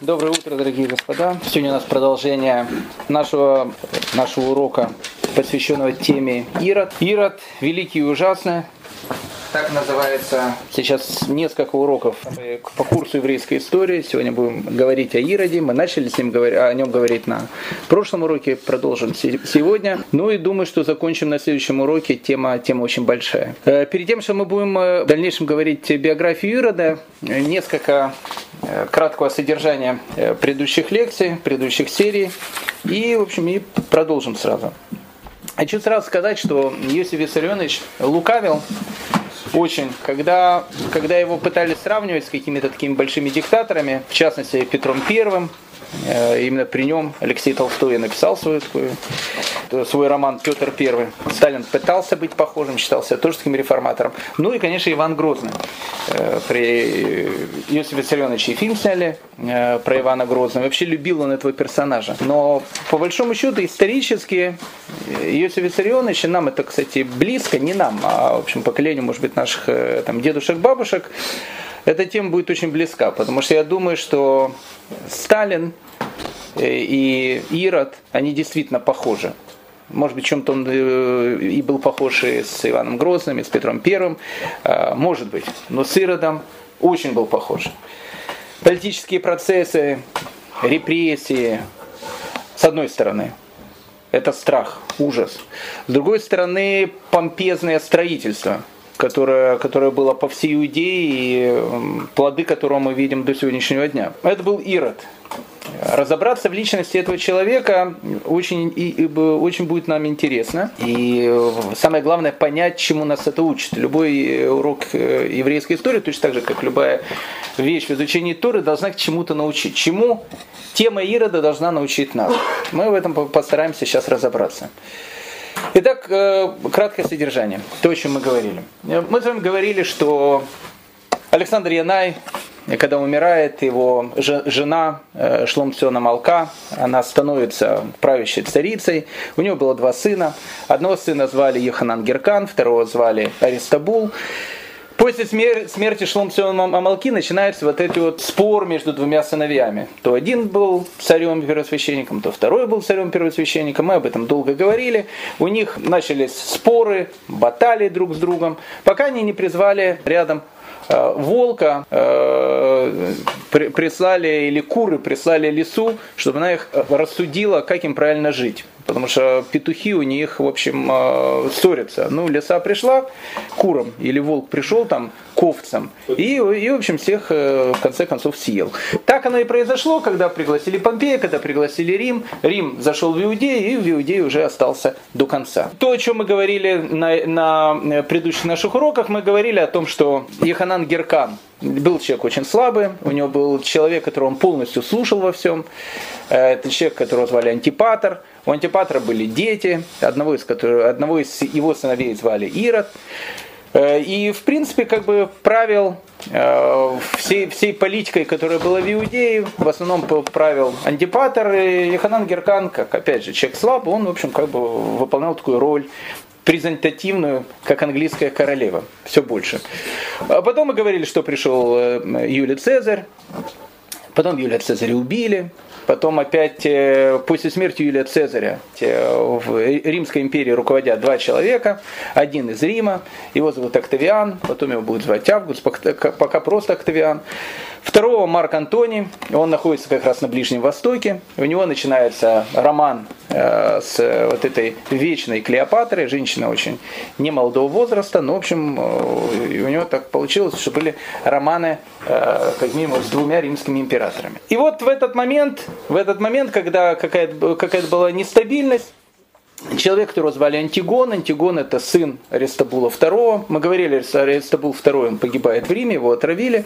Доброе утро, дорогие господа. Сегодня у нас продолжение нашего, нашего урока, посвященного теме Ирод. Ирод – великий и ужасный. Так называется сейчас несколько уроков по курсу еврейской истории. Сегодня будем говорить о Ироде. Мы начали с ним говорить, о нем говорить на прошлом уроке, продолжим сегодня. Ну и думаю, что закончим на следующем уроке. Тема, тема очень большая. Э, перед тем, что мы будем э, в дальнейшем говорить биографию Ирода, несколько э, краткого содержания предыдущих лекций, предыдущих серий. И, в общем, и продолжим сразу. Хочу сразу сказать, что Иосиф Виссарионович лукавил очень. Когда, когда его пытались сравнивать с какими-то такими большими диктаторами, в частности Петром Первым, Э, именно при нем Алексей Толстой написал свой, свой, свой роман «Петр I». Сталин пытался быть похожим, считался тоже таким реформатором. Ну и, конечно, Иван Грозный. Э, при Иосифе Виссарионовиче фильм сняли э, про Ивана Грозного. Вообще любил он этого персонажа. Но, по большому счету, исторически Иосиф Виссарионович, нам это, кстати, близко, не нам, а, в общем, поколению, может быть, наших там, дедушек, бабушек, эта тема будет очень близка, потому что я думаю, что Сталин э, и Ирод, они действительно похожи. Может быть, чем-то он э, и был похож и с Иваном Грозным, и с Петром Первым. А, может быть. Но с Иродом очень был похож. Политические процессы, репрессии, с одной стороны, это страх, ужас. С другой стороны, помпезное строительство – которое, которое было по всей Иудее и плоды которого мы видим до сегодняшнего дня. Это был Ирод. Разобраться в личности этого человека очень, и, и, очень будет нам интересно. И э, самое главное понять, чему нас это учит. Любой урок э, еврейской истории, точно так же, как любая вещь в изучении Торы, должна к чему-то научить. Чему тема Ирода должна научить нас. Мы в этом постараемся сейчас разобраться. Итак, э, краткое содержание, то, о чем мы говорили. Мы с вами говорили, что Александр Янай, когда умирает его жена э, Шломсена Малка, она становится правящей царицей. У нее было два сына. Одного сына звали Еханан Геркан, второго звали Аристабул. После смерти Шломсиона Амалки начинается вот этот вот спор между двумя сыновьями. То один был царем первосвященником, то второй был царем первосвященником. Мы об этом долго говорили. У них начались споры, баталии друг с другом, пока они не призвали рядом э, волка э, прислали, или куры прислали лесу, чтобы она их рассудила, как им правильно жить потому что петухи у них, в общем, э, ссорятся. Ну, лиса пришла курам, или волк пришел там к овцам, и, и в общем, всех э, в конце концов съел. Так оно и произошло, когда пригласили Помпея, когда пригласили Рим. Рим зашел в Иудею, и в Иудее уже остался до конца. То, о чем мы говорили на, на предыдущих наших уроках, мы говорили о том, что Еханан Геркан, был человек очень слабый, у него был человек, которого он полностью слушал во всем. Э, это человек, которого звали Антипатор. У Антипатра были дети, одного из, которых, одного из его сыновей звали Ирод. Э, и, в принципе, как бы правил э, всей, всей политикой, которая была в Иудее, в основном правил Антипатор и Еханан Геркан, как, опять же, человек слабый, он, в общем, как бы выполнял такую роль презентативную, как английская королева, все больше. А потом мы говорили, что пришел э, Юлий Цезарь, потом Юлия Цезаря убили, Потом опять э, после смерти Юлия Цезаря э, в Римской империи руководят два человека. Один из Рима, его зовут Октавиан, потом его будут звать Август, пока просто Октавиан. Второго Марк Антоний, он находится как раз на Ближнем Востоке. У него начинается роман э, с вот этой вечной Клеопатрой, женщина очень немолодого возраста, но в общем у него так получилось, что были романы как минимум с двумя римскими императорами. И вот в этот момент в этот момент, когда какая-то какая была нестабильность, человек, которого звали Антигон. Антигон это сын Аристабула II. Мы говорили, что Аристабул II он погибает в Риме, его отравили.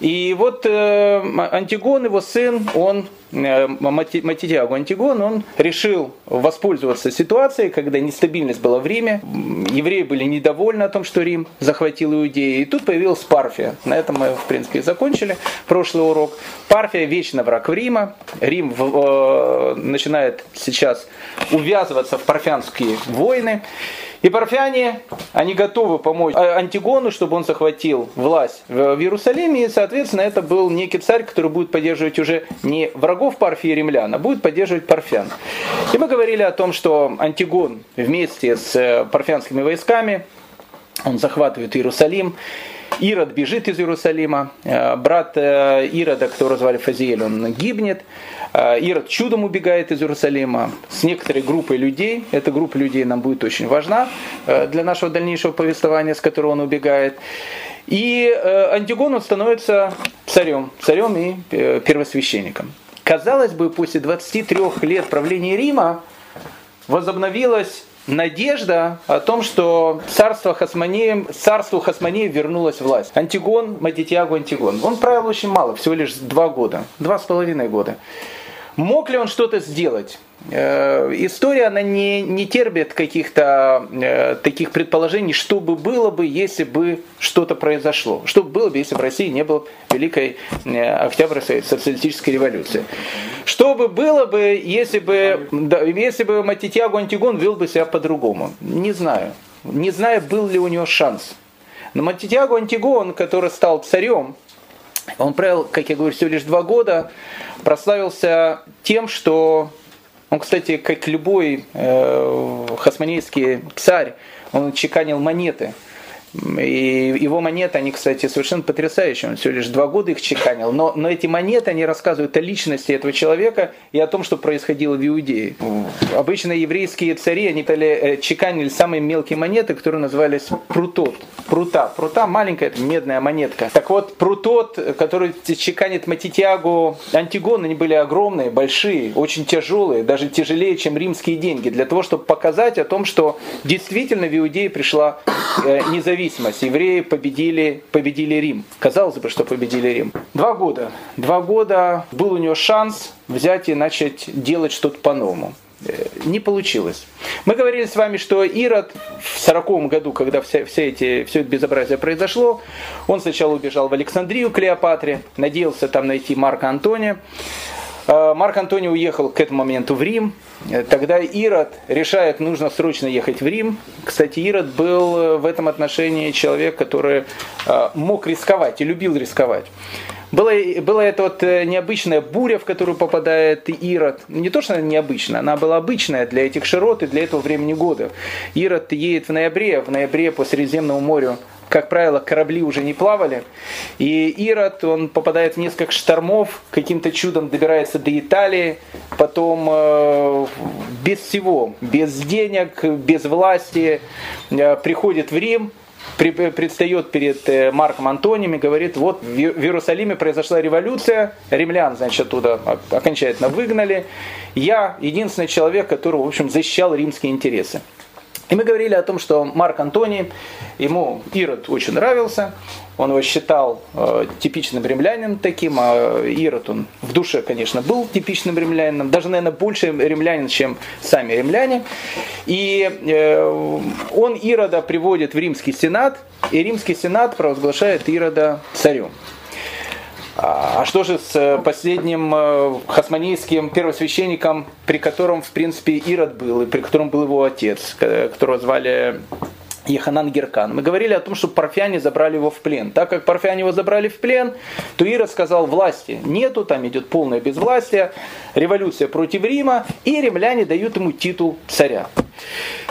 И вот э, Антигон, его сын, он Э, Матитиагу Антигон, он решил воспользоваться ситуацией, когда нестабильность была в Риме, евреи были недовольны о том, что Рим захватил Иудею, и тут появилась Парфия. На этом мы, в принципе, и закончили прошлый урок. Парфия вечно враг в Рима. Рим э, начинает сейчас увязываться в парфянские войны. И парфяне, они готовы помочь а, Антигону, чтобы он захватил власть в Иерусалиме. И, соответственно, это был некий царь, который будет поддерживать уже не врагов Парфии и римлян, а будет поддерживать парфян. И мы говорили о том, что Антигон вместе с э, парфянскими войсками, он захватывает Иерусалим. Ирод бежит из Иерусалима, э, брат э, Ирода, которого звали Фазиэль, он гибнет. Э, Ирод чудом убегает из Иерусалима с некоторой группой людей. Эта группа людей нам будет очень важна для нашего дальнейшего повествования, с которого он убегает. И Антигон он становится царем, царем и первосвященником. Казалось бы, после 23 лет правления Рима возобновилась надежда о том, что царство Хасмонеем, царству Хасмонеев вернулась власть. Антигон, Матитьягу Антигон. Он правил очень мало, всего лишь два года, два с половиной года. Мог ли он что-то сделать? Э, история, она не, не терпит каких-то э, таких предположений, что бы было бы, если бы что-то произошло. Что бы было бы, если в России не было Великой э, Октябрьской социалистической революции. Что бы было бы, если бы, да, если бы Матитьягу Антигон вел бы себя по-другому? Не знаю. Не знаю, был ли у него шанс. Но Матитьягу Антигон, который стал царем, он правил, как я говорю, всего лишь два года, прославился тем, что он, кстати, как любой э, хасманейский царь, он чеканил монеты – и его монеты, они, кстати, совершенно потрясающие. Он всего лишь два года их чеканил. Но, но эти монеты, они рассказывают о личности этого человека и о том, что происходило в Иудее. Обычно еврейские цари, они э, чеканили самые мелкие монеты, которые назывались прутот. Прута. Прута маленькая, это медная монетка. Так вот, прутот, который чеканит Матитягу Антигон, они были огромные, большие, очень тяжелые, даже тяжелее, чем римские деньги. Для того, чтобы показать о том, что действительно в Иудее пришла э, независимость независимость. Евреи победили, победили Рим. Казалось бы, что победили Рим. Два года. Два года был у него шанс взять и начать делать что-то по-новому. Э, не получилось. Мы говорили с вами, что Ирод в 40 году, когда все, все, эти, все это безобразие произошло, он сначала убежал в Александрию Клеопатре, надеялся там найти Марка Антония. Э, Марк Антоний уехал к этому моменту в Рим. Э, тогда Ирод решает, нужно срочно ехать в Рим. Кстати, Ирод был э, в этом отношении человек, который мог рисковать и любил рисковать. Была, была эта вот необычная буря, в которую попадает Ирод. Не то, что она необычная, она была обычная для этих широт и для этого времени года. Ирод едет в ноябре, в ноябре по Средиземному морю как правило, корабли уже не плавали. И Ирод, он попадает в несколько штормов, каким-то чудом добирается до Италии, потом э, без всего, без денег, без власти, э, приходит в Рим, предстает перед э, Марком Антонием и говорит, вот в Иерусалиме произошла революция, римлян, значит, оттуда окончательно выгнали. Я единственный человек, который, в общем, защищал римские интересы. И мы говорили о том, что Марк Антоний, ему Ирод очень нравился, он его считал э, типичным римлянином таким, а Ирод он в душе, конечно, был типичным римлянином, даже, наверное, больше римлянин, чем сами римляне. И э, он Ирода приводит в римский сенат, и римский сенат провозглашает Ирода царем. А что же с э, последним э, хасманийским первосвященником, при котором, в принципе, Ирод был, и при котором был его отец, которого звали Еханан Геркан. Мы говорили о том, что парфяне забрали его в плен. Так как парфяне его забрали в плен, то Ирод сказал власти нету, там идет полное безвластие, революция против Рима, и римляне дают ему титул царя.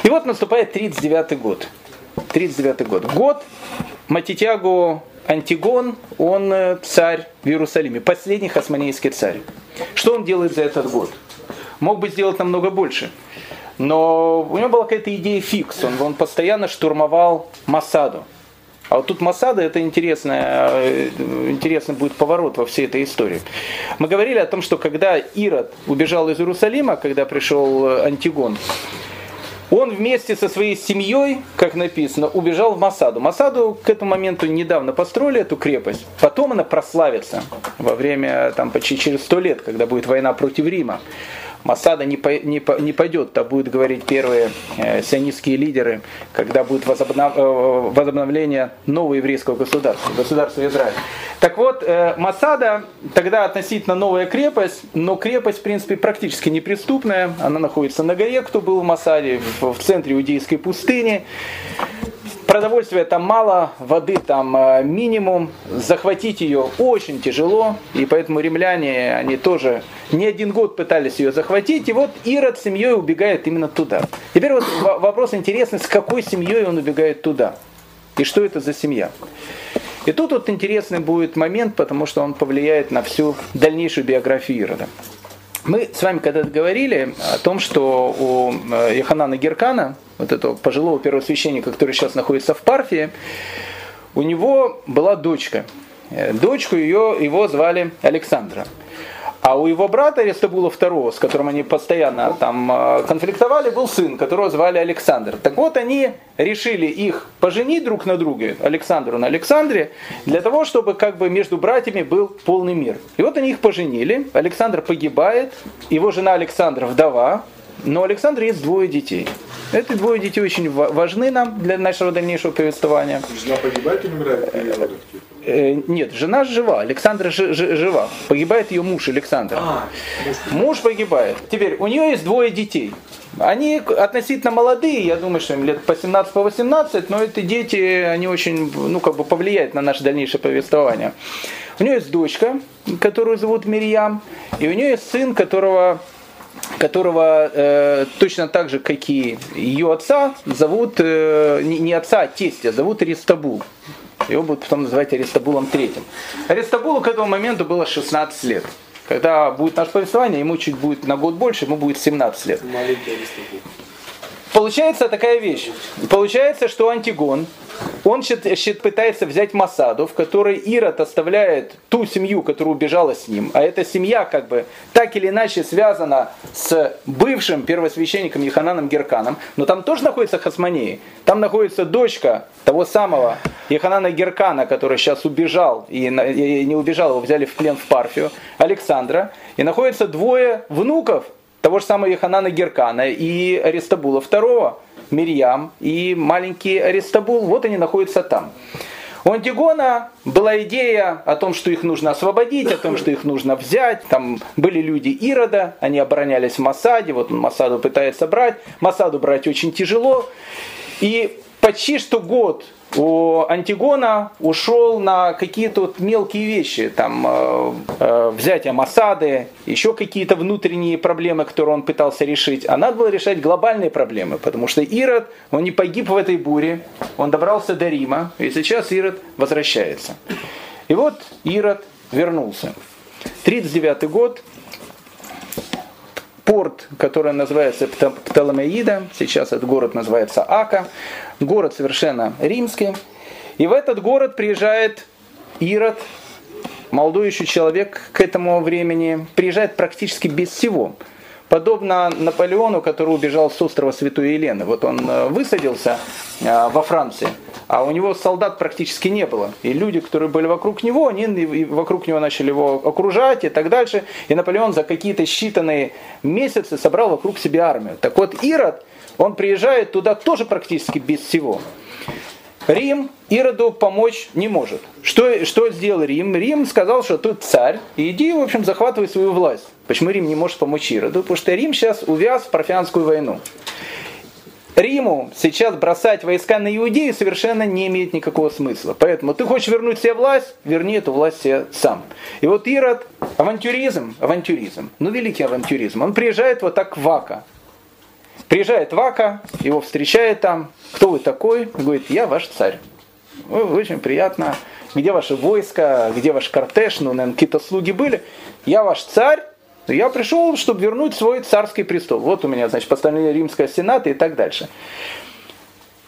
И вот наступает 39 год. 39 год. Год Матитягу Антигон, он э, царь в Иерусалиме, последний хасманейский царь. Что он делает за этот год? Мог бы сделать намного больше. Но у него была какая-то идея фикс. Он, он постоянно штурмовал Масаду. А вот тут Масада это интересная, э, интересный будет поворот во всей этой истории. Мы говорили о том, что когда Ирод убежал из Иерусалима, когда пришел э, Антигон, он вместе со своей семьей, как написано, убежал в Масаду. Масаду к этому моменту недавно построили эту крепость. Потом она прославится во время, там, почти через сто лет, когда будет война против Рима. Масада не, по, не, по, не пойдет, то будут говорить первые э, сионистские лидеры, когда будет возобнов, э, возобновление нового еврейского государства, государства Израиль. Так вот, э, Масада тогда относительно новая крепость, но крепость, в принципе, практически неприступная. Она находится на горе, кто был в Масаде, в, в центре иудейской пустыни. Продовольствия там мало, воды там э, минимум, захватить ее очень тяжело, и поэтому римляне, они тоже не один год пытались ее захватить, и вот Ирод с семьей убегает именно туда. Теперь вот вопрос интересный, с какой семьей он убегает туда, и что это за семья. И тут вот интересный будет момент, потому что он повлияет на всю дальнейшую биографию Ирода. Мы с вами когда-то говорили о том, что у Яханана э, Геркана, вот этого пожилого первосвященника, который сейчас находится в Парфии, у него была дочка. Э, дочку ее, его звали Александра. А у его брата Аристабула II, с которым они постоянно там э, конфликтовали, был сын, которого звали Александр. Так вот, они решили их поженить друг на друге, Александру на Александре, для того, чтобы как бы между братьями был полный мир. И вот они их поженили, Александр погибает, его жена Александра вдова, но у Александра есть двое детей. Эти двое детей очень важны нам для нашего дальнейшего повествования. Жена погибает или умирает при родах? Э, нет, жена жива, Александра ж, ж, жива. Погибает ее муж Александр. А, муж погибает. Теперь, у нее есть двое детей. Они относительно молодые, я думаю, что им лет по 17 по 18, но эти дети, они очень, ну, как бы повлияют на наше дальнейшее повествование. У нее есть дочка, которую зовут Мирьям, и у нее есть сын, которого которого э, точно так же, как и ее отца, зовут э, не, не отца, а тестя, зовут Аристабул. Его будут потом называть Аристабулом третьим. Аристабулу к этому моменту было 16 лет. Когда будет наше повествование, ему чуть будет на год больше, ему будет 17 лет. Маленький Аристабул. Получается такая вещь. Получается, что Антигон, он пытается взять Масаду, в которой Ирод оставляет ту семью, которая убежала с ним. А эта семья как бы так или иначе связана с бывшим первосвященником Ехананом Герканом. Но там тоже находится Хасманеи. Там находится дочка того самого Еханана Геркана, который сейчас убежал и не убежал, его взяли в плен в Парфию, Александра. И находится двое внуков того же самого Еханана Геркана и Аристабула II, Мирьям и маленький Аристабул, вот они находятся там. У Антигона была идея о том, что их нужно освободить, о том, что их нужно взять. Там были люди Ирода, они оборонялись в Масаде, вот он Масаду пытается брать. Масаду брать очень тяжело. И почти что год у Антигона ушел на какие-то вот мелкие вещи, там э, э, взятие Масады, еще какие-то внутренние проблемы, которые он пытался решить. А надо было решать глобальные проблемы, потому что Ирод, он не погиб в этой буре, он добрался до Рима, и сейчас Ирод возвращается. И вот Ирод вернулся. 39 год, порт, который называется Птоломеида, сейчас этот город называется Ака, город совершенно римский. И в этот город приезжает Ирод, молодой еще человек к этому времени, приезжает практически без всего подобно Наполеону, который убежал с острова Святой Елены. Вот он э, высадился э, во Франции, а у него солдат практически не было. И люди, которые были вокруг него, они вокруг него начали его окружать и так дальше. И Наполеон за какие-то считанные месяцы собрал вокруг себя армию. Так вот, Ирод, он приезжает туда тоже практически без всего. Рим Ироду помочь не может. Что, что сделал Рим? Рим сказал, что тут царь, и иди, в общем, захватывай свою власть. Почему Рим не может помочь Ироду? Потому что Рим сейчас увяз в парфянскую войну. Риму сейчас бросать войска на Иудею совершенно не имеет никакого смысла. Поэтому ты хочешь вернуть себе власть, верни эту власть себе сам. И вот Ирод, авантюризм, авантюризм, ну великий авантюризм, он приезжает вот так в Ака. Приезжает Вака, его встречает там. Кто вы такой? Говорит, я ваш царь. Очень приятно. Где ваше войско, где ваш кортеж? Ну, наверное, какие-то слуги были. Я ваш царь, я пришел, чтобы вернуть свой царский престол. Вот у меня, значит, постановление Римского Сената и так дальше.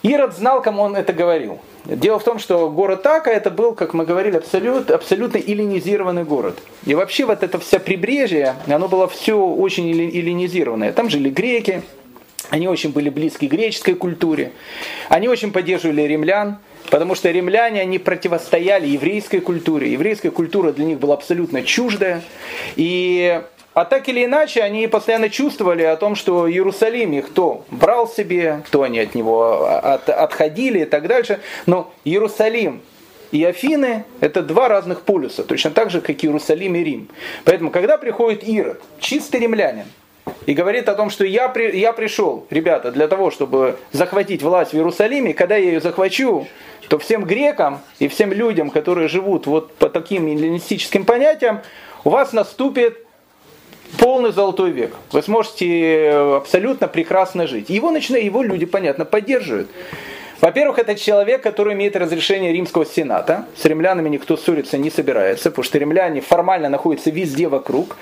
Ирод знал, кому он это говорил. Дело в том, что город Така это был, как мы говорили, абсолют, абсолютно эллинизированный город. И вообще вот это вся прибрежье, оно было все очень эллинизированное. Там жили греки, они очень были близки греческой культуре. Они очень поддерживали римлян, потому что римляне, они противостояли еврейской культуре. Еврейская культура для них была абсолютно чуждая. И А так или иначе, они постоянно чувствовали о том, что Иерусалим их кто брал себе, кто они от него от, отходили и так дальше. Но Иерусалим и Афины – это два разных полюса, точно так же, как Иерусалим и Рим. Поэтому, когда приходит Ирод, чистый римлянин, и говорит о том, что я, при, я пришел, ребята, для того, чтобы захватить власть в Иерусалиме, когда я ее захвачу, то всем грекам и всем людям, которые живут вот по таким эллинистическим понятиям, у вас наступит полный золотой век. Вы сможете абсолютно прекрасно жить. Его, начинают, его люди, понятно, поддерживают. Во-первых, это человек, который имеет разрешение римского сената. С римлянами никто ссориться не собирается, потому что римляне формально находятся везде вокруг.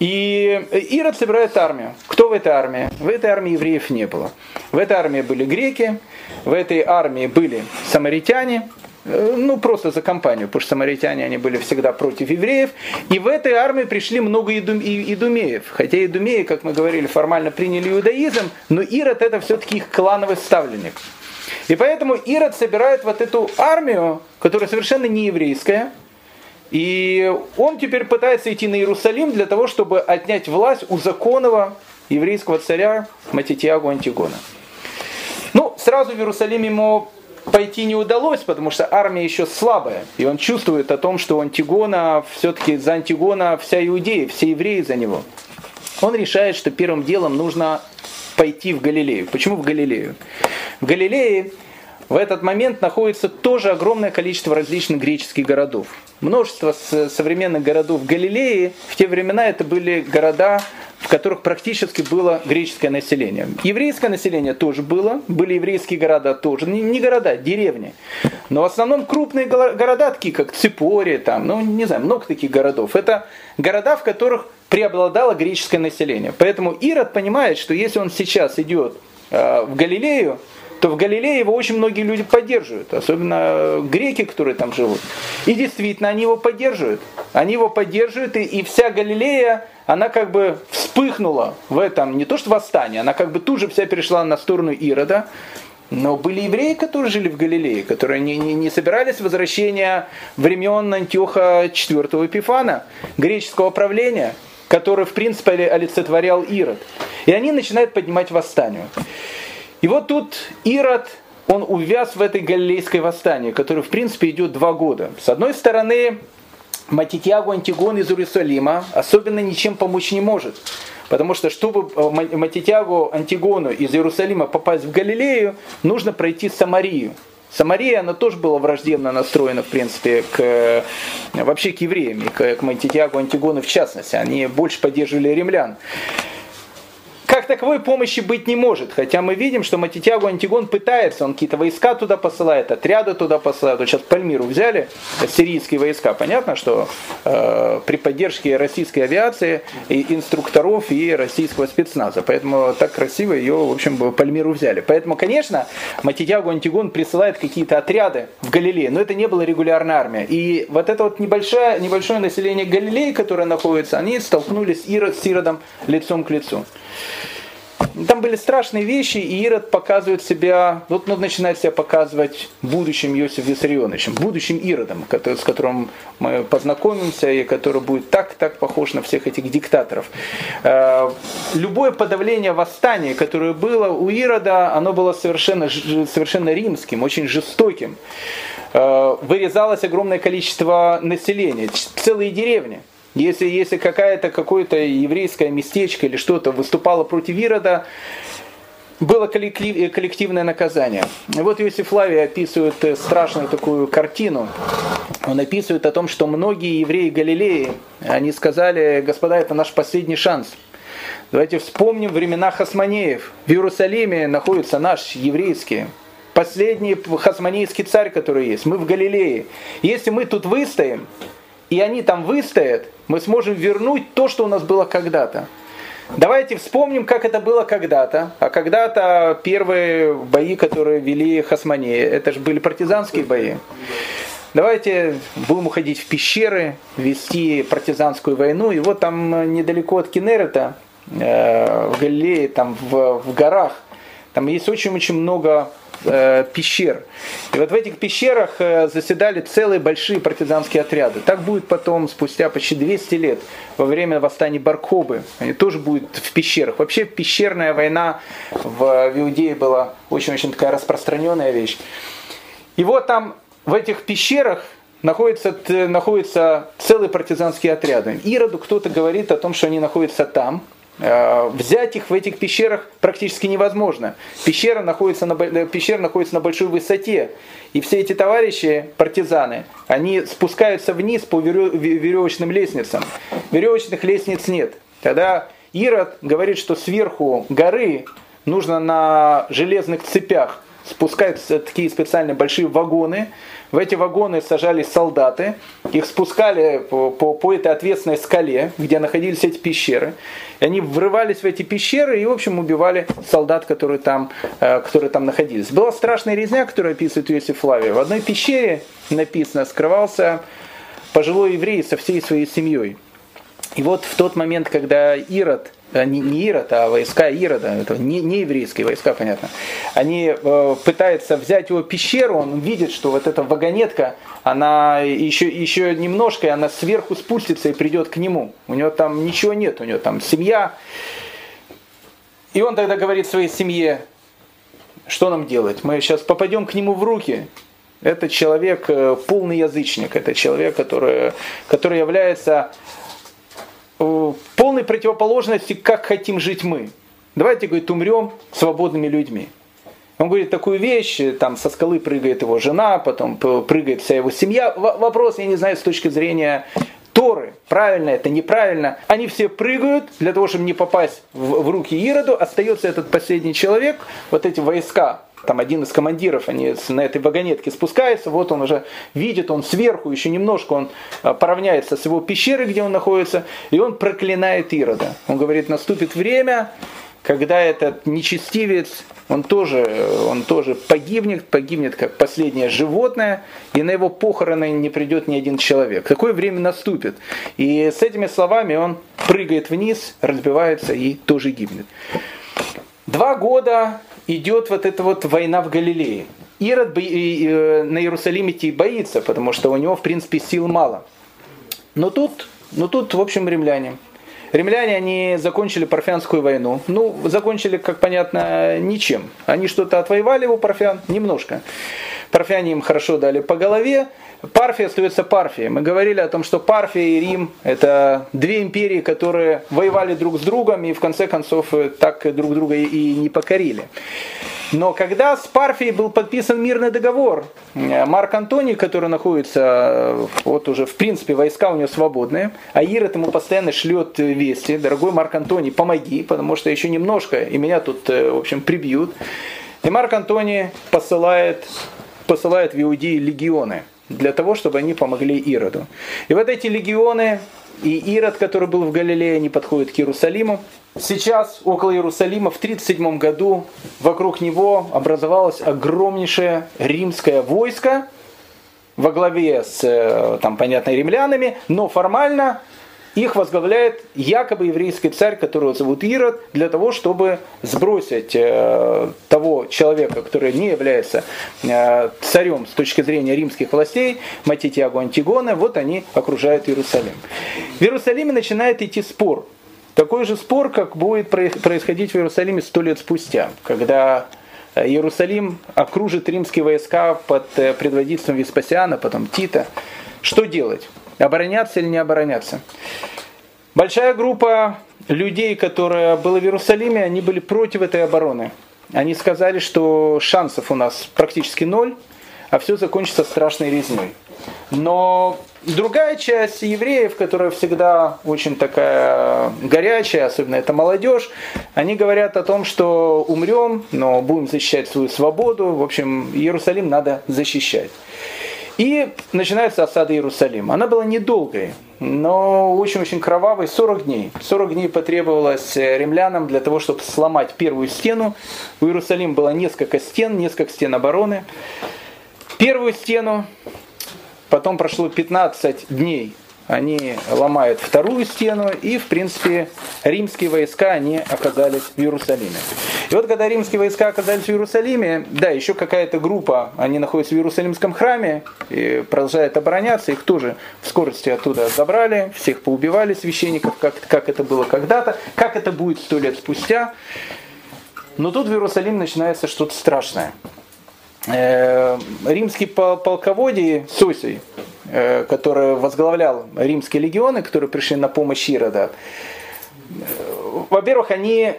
И Ирод собирает армию. Кто в этой армии? В этой армии евреев не было. В этой армии были греки, в этой армии были самаритяне, э, ну, просто за компанию, потому что самаритяне, они были всегда против евреев. И в этой армии пришли много идумеев. Хотя идумеи, как мы говорили, формально приняли иудаизм, но Ирод это все-таки их клановый ставленник. И поэтому Ирод собирает вот эту армию, которая совершенно не еврейская, и он теперь пытается идти на Иерусалим для того, чтобы отнять власть у законного еврейского царя Матитьягу Антигона. Ну, сразу в Иерусалим ему пойти не удалось, потому что армия еще слабая. И он чувствует о том, что Антигона, все-таки за Антигона вся Иудея, все евреи за него. Он решает, что первым делом нужно пойти в Галилею. Почему в Галилею? В Галилее в этот момент находится тоже огромное количество различных греческих городов. Множество современных городов в Галилее в те времена это были города, в которых практически было греческое население. Еврейское население тоже было, были еврейские города тоже, не, не города, деревни. Но в основном крупные города, такие как Ципори, там, ну не знаю, много таких городов. Это города, в которых преобладало греческое население. Поэтому Ирод понимает, что если он сейчас идет э, в Галилею, то в Галилее его очень многие люди поддерживают, особенно греки, которые там живут. И действительно, они его поддерживают. Они его поддерживают, и, и вся Галилея, она как бы вспыхнула в этом, не то что восстание, она как бы тут же вся перешла на сторону Ирода. Но были евреи, которые жили в Галилее, которые не, не, не собирались возвращения времен Антиоха IV Эпифана, греческого правления, который, в принципе, олицетворял Ирод. И они начинают поднимать восстание. И вот тут Ирод, он увяз в этой галилейской восстании, которое, в принципе, идет два года. С одной стороны, Матитьягу Антигон из Иерусалима особенно ничем помочь не может. Потому что, чтобы э, Матитягу Антигону из Иерусалима попасть в Галилею, нужно пройти Самарию. Самария, она тоже была враждебно настроена, в принципе, к, вообще к евреям, и к, к Матитягу Антигону в частности. Они больше поддерживали римлян как таковой помощи быть не может. Хотя мы видим, что Матитягу Антигон пытается, он какие-то войска туда посылает, отряды туда посылает. Вот сейчас Пальмиру взяли, сирийские войска. Понятно, что э, при поддержке российской авиации и инструкторов и российского спецназа. Поэтому так красиво ее, в общем, Пальмиру взяли. Поэтому, конечно, Матитягу Антигон присылает какие-то отряды в Галилее, но это не была регулярная армия. И вот это вот небольшое, небольшое население Галилеи, которое находится, они столкнулись с Иродом лицом к лицу. Там были страшные вещи, и Ирод показывает себя, вот он начинает себя показывать будущим Иосифом Виссарионовичем, будущим Иродом, с которым мы познакомимся, и который будет так-так похож на всех этих диктаторов. Э, любое подавление восстания, которое было у Ирода, оно было совершенно, совершенно римским, очень жестоким. Э, вырезалось огромное количество населения, целые деревни – если, если какая-то какое-то еврейское местечко или что-то выступало против Ирода, было коллективное наказание. И вот Иосиф Флавий описывает э, страшную такую картину. Он описывает о том, что многие евреи Галилеи, они сказали, господа, это наш последний шанс. Давайте вспомним времена Хасманеев. В Иерусалиме находится наш еврейский, последний хасманейский царь, который есть. Мы в Галилее. Если мы тут выстоим, и они там выстоят, мы сможем вернуть то, что у нас было когда-то. Давайте вспомним, как это было когда-то. А когда-то первые бои, которые вели Хасмане, это же были партизанские бои. Давайте будем уходить в пещеры, вести партизанскую войну. И вот там недалеко от Кенерета, э, в Галилее, там в, в горах, там есть очень-очень много э, пещер. И вот в этих пещерах э, заседали целые большие партизанские отряды. Так будет потом, спустя почти 200 лет, во время восстания Баркобы. Они тоже будут в пещерах. Вообще пещерная война в, в Иудее была очень-очень такая распространенная вещь. И вот там в этих пещерах находятся, находятся целые партизанские отряды. Ироду кто-то говорит о том, что они находятся там. Э, взять их в этих пещерах практически невозможно. Пещера находится на, пещера находится на большой высоте. И все эти товарищи, партизаны, они спускаются вниз по веревочным лестницам. Веревочных лестниц нет. Тогда Ирод говорит, что сверху горы нужно на железных цепях спускаются такие специальные большие вагоны. В эти вагоны сажались солдаты, их спускали по, по, по этой ответственной скале, где находились эти пещеры. Они врывались в эти пещеры и, в общем, убивали солдат, которые там, э, которые там находились. Была страшная резня, которую описывает Иосиф Флавий. В одной пещере, написано, скрывался пожилой еврей со всей своей семьей. И вот в тот момент, когда Ирод не, не Ирод, а войска Ирода, это не, не еврейские войска, понятно, они э, пытаются взять его пещеру, он видит, что вот эта вагонетка, она еще, еще немножко, и она сверху спустится и придет к нему. У него там ничего нет, у него там семья. И он тогда говорит своей семье, что нам делать? Мы сейчас попадем к нему в руки. Это человек э, полный язычник, это человек, который, который является полной противоположности, как хотим жить мы. Давайте, говорит, умрем свободными людьми. Он говорит такую вещь, там со скалы прыгает его жена, потом прыгает вся его семья. Вопрос, я не знаю, с точки зрения Торы, правильно это, неправильно. Они все прыгают для того, чтобы не попасть в руки Ироду. Остается этот последний человек, вот эти войска там один из командиров, они на этой вагонетке спускаются, вот он уже видит, он сверху, еще немножко он а, поравняется с его пещерой, где он находится, и он проклинает Ирода. Он говорит, наступит время, когда этот нечестивец, он тоже, он тоже погибнет, погибнет как последнее животное, и на его похороны не придет ни один человек. Какое время наступит? И с этими словами он прыгает вниз, разбивается и тоже гибнет. Два года идет вот эта вот война в Галилее. Ирод э, на Иерусалиме идти боится, потому что у него, в принципе, сил мало. Но тут, но тут, в общем, римляне. Римляне, они закончили Парфянскую войну. Ну, закончили, как понятно, ничем. Они что-то отвоевали у парфян, немножко. Парфяне им хорошо дали по голове, Парфия остается Парфией. Мы говорили о том, что Парфия и Рим – это две империи, которые воевали друг с другом и в конце концов э, так друг друга и не покорили. Но когда с Парфией был подписан мирный договор, э, Марк Антоний, который находится, э, вот уже в принципе войска у него свободные, а Ирод ему постоянно шлет вести, дорогой Марк Антоний, помоги, потому что еще немножко, и меня тут, в общем, прибьют. И Марк Антоний посылает, посылает в Иудеи легионы – для того, чтобы они помогли Ироду. И вот эти легионы и Ирод, который был в Галилее, они подходят к Иерусалиму. Сейчас около Иерусалима в 37 году вокруг него образовалось огромнейшее римское войско во главе с, э, там, понятно, римлянами, но формально их возглавляет якобы еврейский царь, которого зовут Ирод, для того, чтобы сбросить э, того человека, который не является э, царем с точки зрения римских властей, Матитиагу Антигона, вот они окружают Иерусалим. В Иерусалиме начинает идти спор. Такой же спор, как будет происходить в Иерусалиме сто лет спустя, когда Иерусалим окружит римские войска под э, предводительством Веспасиана, потом Тита. Что делать? Обороняться или не обороняться? Большая группа людей, которая была в Иерусалиме, они были против этой обороны. Они сказали, что шансов у нас практически ноль, а все закончится страшной резней. Но другая часть евреев, которая всегда очень такая горячая, особенно это молодежь, они говорят о том, что умрем, но будем защищать свою свободу. В общем, Иерусалим надо защищать. И начинается осада Иерусалима. Она была недолгой, но очень-очень кровавой, 40 дней. 40 дней потребовалось э, римлянам для того, чтобы сломать первую стену. У Иерусалима было несколько стен, несколько стен обороны. Первую стену, потом прошло 15 дней, они ломают вторую стену, и, в принципе, римские войска, они оказались в Иерусалиме. И вот, когда римские войска оказались в Иерусалиме, да, еще какая-то группа, они находятся в Иерусалимском храме, и продолжают обороняться, их тоже в скорости оттуда забрали, всех поубивали священников, как, как это было когда-то, как это будет сто лет спустя. Но тут в Иерусалим начинается что-то страшное. Э, римский полководий Сосий, э, который возглавлял римские легионы, которые пришли на помощь Ирода, э, во-первых, они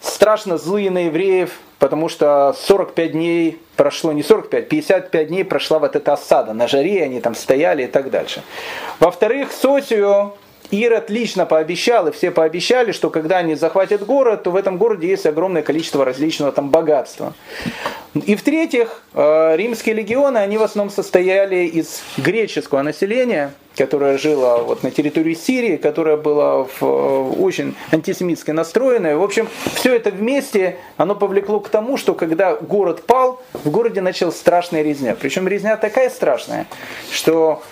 страшно злые на евреев, потому что 45 дней прошло, не 45, 55 дней прошла вот эта осада. На жаре они там стояли и так дальше. Во-вторых, Сосию Ирод лично пообещал, и все пообещали, что когда они захватят город, то в этом городе есть огромное количество различного там богатства. И в-третьих, э, римские легионы, они в основном состояли из греческого населения, которое жило вот на территории Сирии, которое было в, э, очень антисемитски настроенное. В общем, все это вместе, оно повлекло к тому, что когда город пал, в городе началась страшная резня. Причем резня такая страшная, что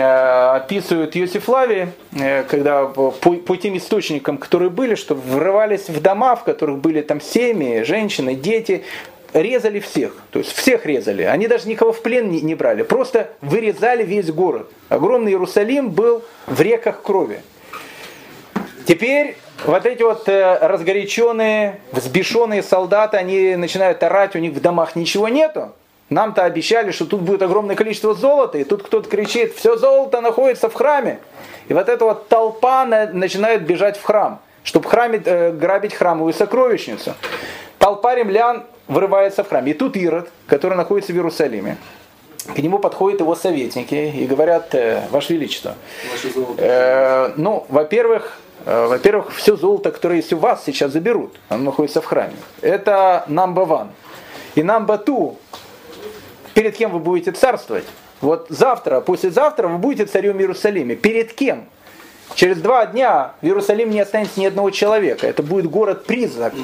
описывают Иосиф Лави, э, когда по, по тем источникам, которые были, что врывались в дома, в которых были там семьи, женщины, дети, резали всех, то есть всех резали. Они даже никого в плен не, не брали, просто вырезали весь город. Огромный Иерусалим был в реках крови. Теперь вот эти вот э, разгоряченные, взбешенные солдаты, они начинают орать, у них в домах ничего нету. Нам-то обещали, что тут будет огромное количество золота, и тут кто-то кричит, все золото находится в храме. И вот эта вот толпа начинает бежать в храм, чтобы храме, э, грабить храмовую сокровищницу. Толпа римлян врывается в храм. И тут Ирод, который находится в Иерусалиме, к нему подходят его советники и говорят, э, Ваше Величество, э, ну, во-первых, э, во-первых, все золото, которое есть у вас, сейчас заберут. Оно находится в храме. Это number one. И number two, перед кем вы будете царствовать. Вот завтра, послезавтра вы будете царем в Иерусалиме. Перед кем? Через два дня в Иерусалиме не останется ни одного человека. Это будет город-призрак.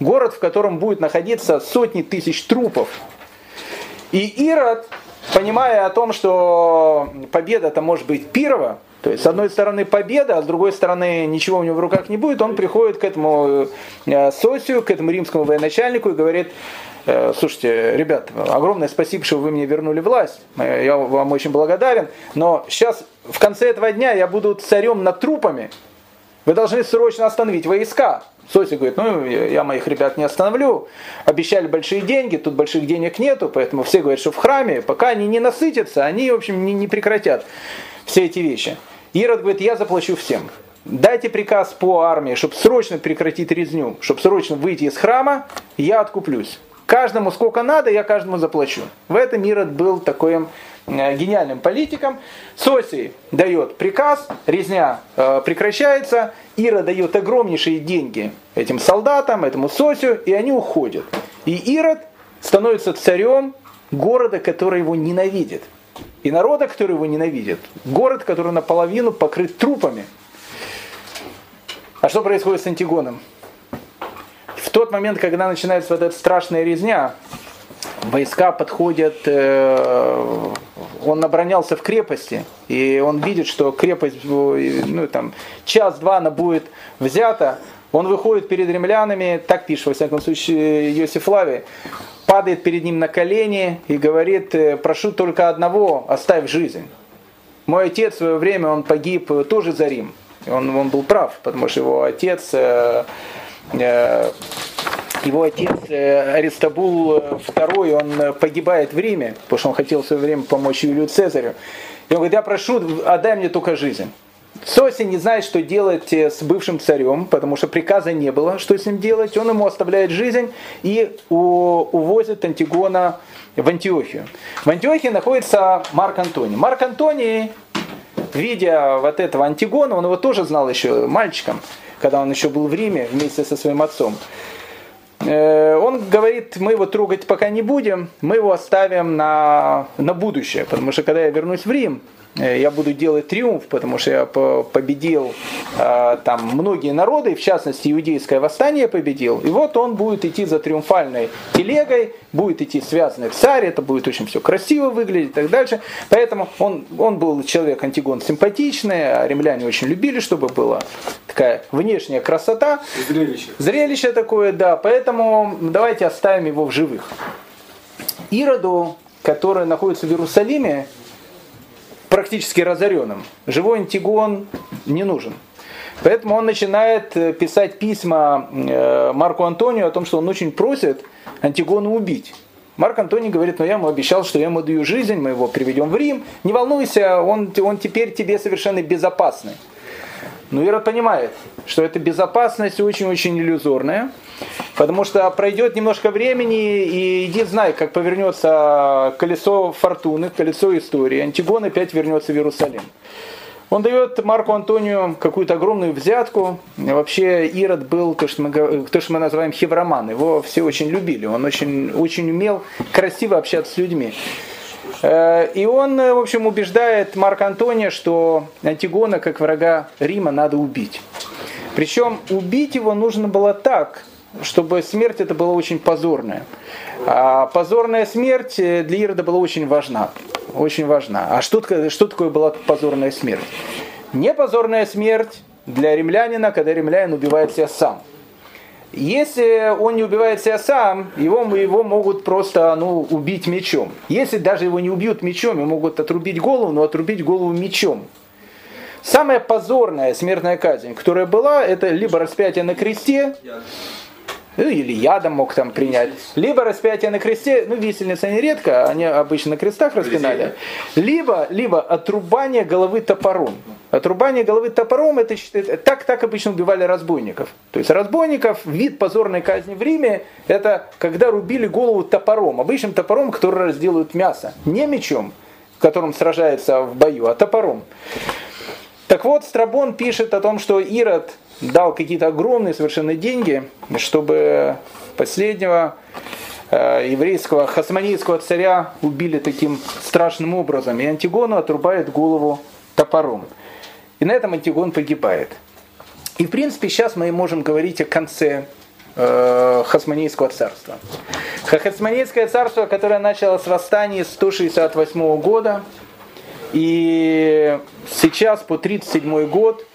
Город, в котором будет находиться сотни тысяч трупов. И Ирод, понимая о том, что победа это может быть первого, то есть, с одной стороны победа, а с другой стороны ничего у него в руках не будет, он приходит к этому э, Сосию, к этому римскому военачальнику и говорит, слушайте, ребят, огромное спасибо, что вы мне вернули власть. Я вам очень благодарен. Но сейчас, в конце этого дня, я буду царем над трупами. Вы должны срочно остановить войска. Соси говорит, ну я моих ребят не остановлю. Обещали большие деньги, тут больших денег нету, поэтому все говорят, что в храме, пока они не насытятся, они, в общем, не, не прекратят все эти вещи. Ирод говорит, я заплачу всем. Дайте приказ по армии, чтобы срочно прекратить резню, чтобы срочно выйти из храма, я откуплюсь. Каждому сколько надо, я каждому заплачу. В этом Ирод был таким э, гениальным политиком. Соси дает приказ, резня э, прекращается, Ира дает огромнейшие деньги этим солдатам, этому Сосию, и они уходят. И Ирод становится царем города, который его ненавидит. И народа, который его ненавидит. Город, который наполовину покрыт трупами. А что происходит с Антигоном? Тот момент, когда начинается вот эта страшная резня, войска подходят, э, он оборонялся в крепости, и он видит, что крепость, ну там, час-два она будет взята, он выходит перед римлянами, так пишет, во всяком случае, Йосиф Лави, падает перед ним на колени и говорит, «Э, прошу только одного, оставь жизнь. Мой отец в свое время, он погиб тоже за Рим. Он, он был прав, потому что его отец э, Э, его отец э, Аристабул II, он э, погибает в Риме, потому что он хотел в свое время помочь Юлию Цезарю. И он говорит, я прошу, отдай мне только жизнь. Соси не знает, что делать с бывшим царем, потому что приказа не было, что с ним делать. Он ему оставляет жизнь и увозит Антигона в Антиохию. В Антиохии находится Марк Антоний. Марк Антоний, видя вот этого Антигона, он его тоже знал еще мальчиком, когда он еще был в Риме вместе со своим отцом. Э, он говорит, мы его трогать пока не будем, мы его оставим на, на будущее, потому что когда я вернусь в Рим, я буду делать триумф, потому что я победил э, там многие народы, в частности иудейское восстание победил. И вот он будет идти за триумфальной телегой, будет идти связанный царь, это будет очень все красиво выглядеть и так дальше. Поэтому он, он был человек Антигон симпатичный, а римляне очень любили, чтобы была такая внешняя красота. Зрелище. Зрелище такое, да. Поэтому давайте оставим его в живых. Ироду, который находится в Иерусалиме, практически разоренным. Живой Антигон не нужен. Поэтому он начинает э, писать письма э, Марку Антонию о том, что он очень просит Антигона убить. Марк Антоний говорит, ну я ему обещал, что я ему даю жизнь, мы его приведем в Рим. Не волнуйся, он, он теперь тебе совершенно безопасный. Но Ирод понимает, что эта безопасность очень-очень иллюзорная, потому что пройдет немножко времени, и иди знай, как повернется колесо фортуны, колесо истории. Антигон опять вернется в Иерусалим. Он дает Марку Антонию какую-то огромную взятку. Вообще Ирод был то, что мы, то, что мы называем хевроман. Его все очень любили. Он очень, очень умел красиво общаться с людьми. Э, и он, в общем, убеждает Марка Антония, что Антигона, как врага Рима, надо убить. Причем убить его нужно было так, чтобы смерть это была очень позорная. А позорная смерть для Ирода была очень важна. Очень важна. А что, что такое была позорная смерть? Не позорная смерть для римлянина, когда римлянин убивает себя сам. Если он не убивает себя сам, его, его могут просто ну, убить мечом. Если даже его не убьют мечом, его могут отрубить голову, но отрубить голову мечом. Самая позорная смертная казнь, которая была, это либо распятие на кресте, ну, или ядом мог там принять, либо распятие на кресте, ну, висельницы они редко, они обычно на крестах распинали, либо, либо отрубание головы топором. Отрубание головы топором, это, это так, так обычно убивали разбойников. То есть разбойников, вид позорной казни в Риме, это когда рубили голову топором, обычным топором, который разделывают мясо, не мечом, которым сражается в бою, а топором. Так вот, Страбон пишет о том, что Ирод дал какие-то огромные совершенно деньги, чтобы последнего э, еврейского хасманийского царя убили таким страшным образом. И Антигону отрубает голову топором. И на этом Антигон погибает. И в принципе сейчас мы можем говорить о конце э, Хасманейского царства. Хасманейское царство, которое началось с восстания 168 года, и сейчас по 37 год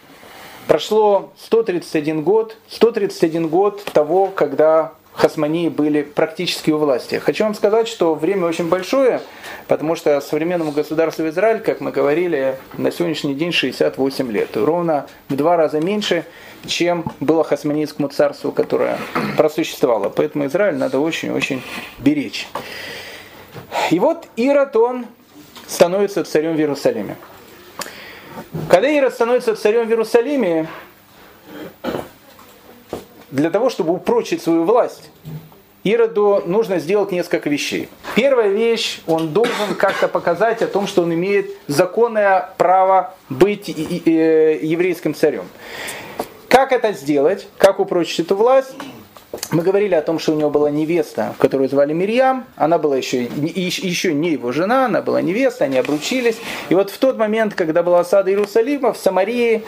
прошло 131 год, 131 год того, когда хасмании были практически у власти. Хочу вам сказать, что время очень большое, потому что современному государству Израиль, как мы говорили, на сегодняшний день 68 лет. Ровно в два раза меньше, чем было хасманийскому царству, которое просуществовало. Поэтому Израиль надо очень-очень беречь. И вот Ирод, он становится царем в Иерусалиме. Когда Ирод становится царем в Иерусалиме, для того, чтобы упрочить свою власть, Ироду нужно сделать несколько вещей. Первая вещь, он должен как-то показать о том, что он имеет законное право быть еврейским царем. Как это сделать? Как упрочить эту власть? Мы говорили о том, что у него была невеста, которую звали Мирьям. Она была еще, еще не его жена, она была невеста, они обручились. И вот в тот момент, когда была осада Иерусалима, в Самарии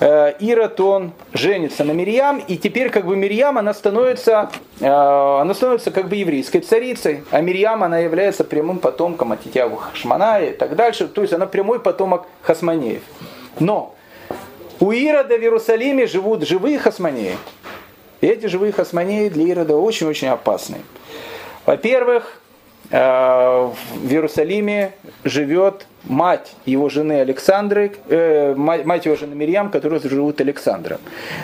э, Ирод, он женится на Мирьям, и теперь как бы Мирьям, она становится, э, она становится как бы еврейской царицей, а Мирьям, она является прямым потомком Атитяву Хашмана и так дальше, то есть она прямой потомок Хасманеев. Но у Ирода в Иерусалиме живут живые Хасманеи, и эти живые хасмонеи для Ирода очень-очень опасны. Во-первых, э, в Иерусалиме живет мать его жены Александры, э, мать его жены Мирьям, которая живут Александром.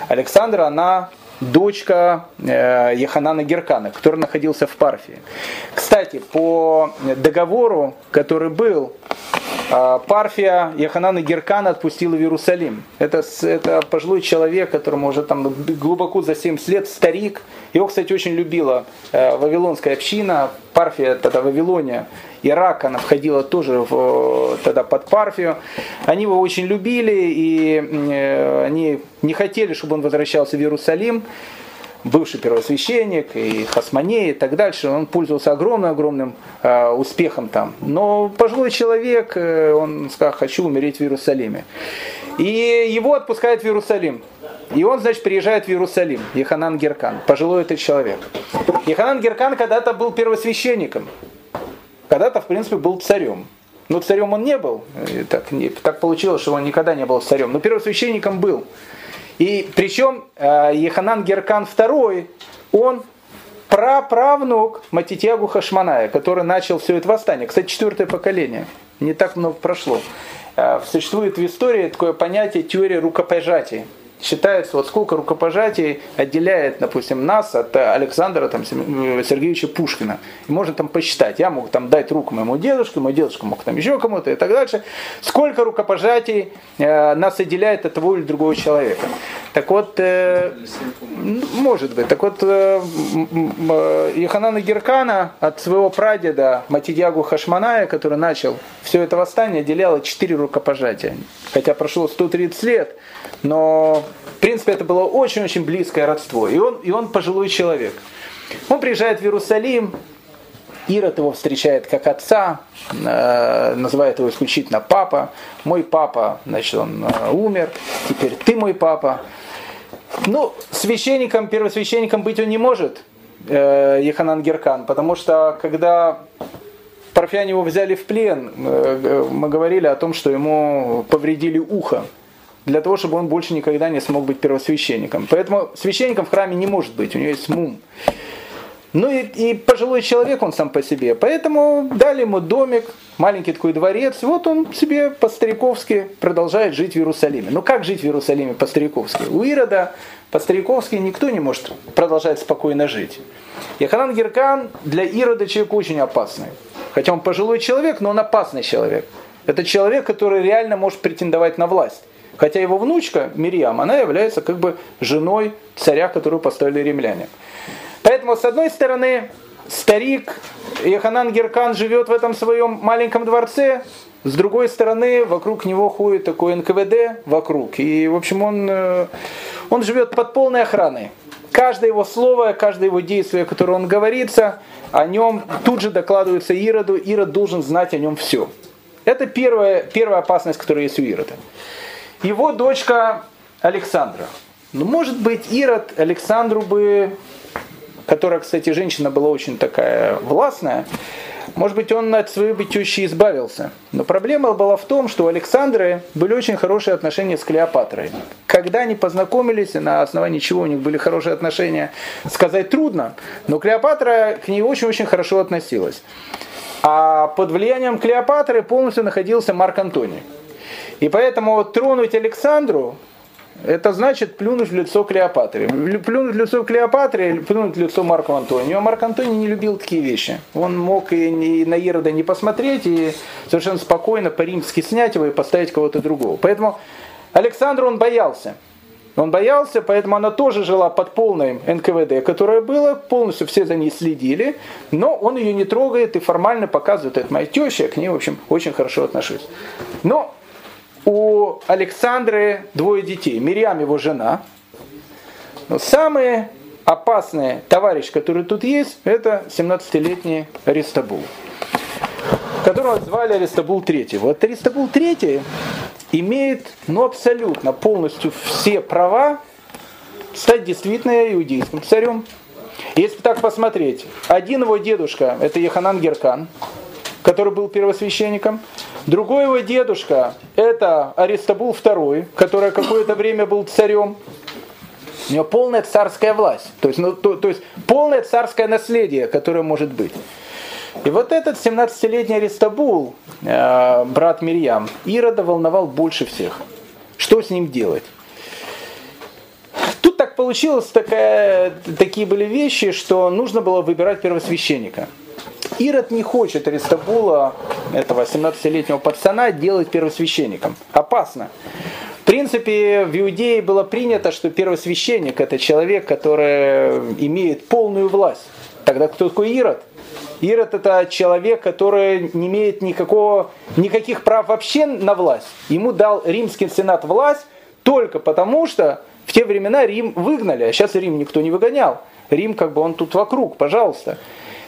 Александра, она дочка э, Еханана Геркана, который находился в Парфии. Кстати, по договору, который был Парфия Яханан и Геркана отпустила в Иерусалим. Это, это пожилой человек, которому уже там глубоко за 70 лет, старик. Его, кстати, очень любила э, Вавилонская община. Парфия, тогда Вавилония, Ирак, она входила тоже в, тогда под Парфию. Они его очень любили, и э, они не хотели, чтобы он возвращался в Иерусалим. Бывший первосвященник, и Хасманей, и так дальше. Он пользовался огромным-огромным э, успехом там. Но пожилой человек, э, он сказал, хочу умереть в Иерусалиме. И его отпускают в Иерусалим. И он, значит, приезжает в Иерусалим, Еханан Геркан, пожилой этот человек. Еханан Геркан когда-то был первосвященником, когда-то, в принципе, был царем. Но царем он не был, так, так получилось, что он никогда не был царем, но первосвященником был. И причем э, Еханан Геркан II, он праправнук Матитьягу Хашманая, который начал все это восстание. Кстати, четвертое поколение. Не так много прошло. Э, существует в истории такое понятие теория рукопожатия считается, вот сколько рукопожатий отделяет, допустим, нас от Александра там, э, Сергеевича Пушкина. И можно там посчитать. Я мог там дать руку моему дедушке, мой дедушка мог там еще кому-то и так дальше. Сколько рукопожатий э, нас отделяет от того или другого человека. Так вот, э, может быть, так вот, э, э, Геркана от своего прадеда Матидьягу Хашманая, который начал все это восстание, отделяло четыре рукопожатия. Хотя прошло 130 лет, но в принципе это было очень-очень близкое родство. И он, и он пожилой человек. Он приезжает в Иерусалим, Ирод его встречает как отца, э, называет его исключительно папа. Мой папа, значит, он э, умер, теперь ты мой папа. Ну, священником, первосвященником быть он не может, э, Еханан Геркан, потому что когда парфяне его взяли в плен, э, мы говорили о том, что ему повредили ухо для того, чтобы он больше никогда не смог быть первосвященником. Поэтому священником в храме не может быть, у него есть мум. Ну и, и пожилой человек он сам по себе. Поэтому дали ему домик, маленький такой дворец. Вот он себе по-стариковски продолжает жить в Иерусалиме. Ну как жить в Иерусалиме по-стариковски? У Ирода по-стариковски никто не может продолжать спокойно жить. Яханан Геркан для Ирода человек очень опасный. Хотя он пожилой человек, но он опасный человек. Это человек, который реально может претендовать на власть. Хотя его внучка Мирьям, она является как бы женой царя, которую поставили римляне. Поэтому, с одной стороны, старик Яханан Геркан живет в этом своем маленьком дворце, с другой стороны, вокруг него ходит такой НКВД вокруг. И, в общем, он, э, он живет под полной охраной. Каждое его слово, каждое его действие, которое он говорится, о нем тут же докладывается Ироду. Ирод должен знать о нем все. Это первая, первая опасность, которая есть у Ирода его дочка Александра. Ну, может быть, Ирод Александру бы, которая, кстати, женщина была очень такая властная, может быть, он от своей тещи избавился. Но проблема была в том, что у Александры были очень хорошие отношения с Клеопатрой. Когда они познакомились, на основании чего у них были хорошие отношения, сказать трудно. Но Клеопатра к ней очень-очень хорошо относилась. А под влиянием Клеопатры полностью находился Марк Антоний. И поэтому тронуть Александру, это значит плюнуть в лицо Клеопатре. Плюнуть в лицо Клеопатре плюнуть в лицо Марку Антонию. А Марк Антоний не любил такие вещи. Он мог и, на Ерода не посмотреть, и совершенно спокойно по-римски снять его и поставить кого-то другого. Поэтому Александру он боялся. Он боялся, поэтому она тоже жила под полным НКВД, которое было, полностью все за ней следили, но он ее не трогает и формально показывает, это моя теща, я к ней, в общем, очень хорошо отношусь. Но у Александры двое детей. Мирьям его жена. Но самый опасный товарищ, который тут есть, это 17-летний Аристабул, которого звали Аристабул III. Вот Аристабул III имеет ну, абсолютно полностью все права стать действительно иудейским царем. Если так посмотреть, один его дедушка, это Еханан Геркан, который был первосвященником. Другой его дедушка, это Аристабул II, который какое-то время был царем. У него полная царская власть, то есть, ну, то, то есть полное царское наследие, которое может быть. И вот этот 17-летний Аристабул, э, брат Мирьям, Ирода волновал больше всех. Что с ним делать? Тут так получилось, такая, такие были вещи, что нужно было выбирать первосвященника. Ирод не хочет Аристабула, этого 17-летнего пацана, делать первосвященником. Опасно. В принципе, в Иудее было принято, что первосвященник это человек, который имеет полную власть. Тогда кто такой Ирод? Ирод это человек, который не имеет никакого, никаких прав вообще на власть. Ему дал римский сенат власть только потому, что В те времена Рим выгнали, а сейчас Рим никто не выгонял. Рим как бы он тут вокруг, пожалуйста.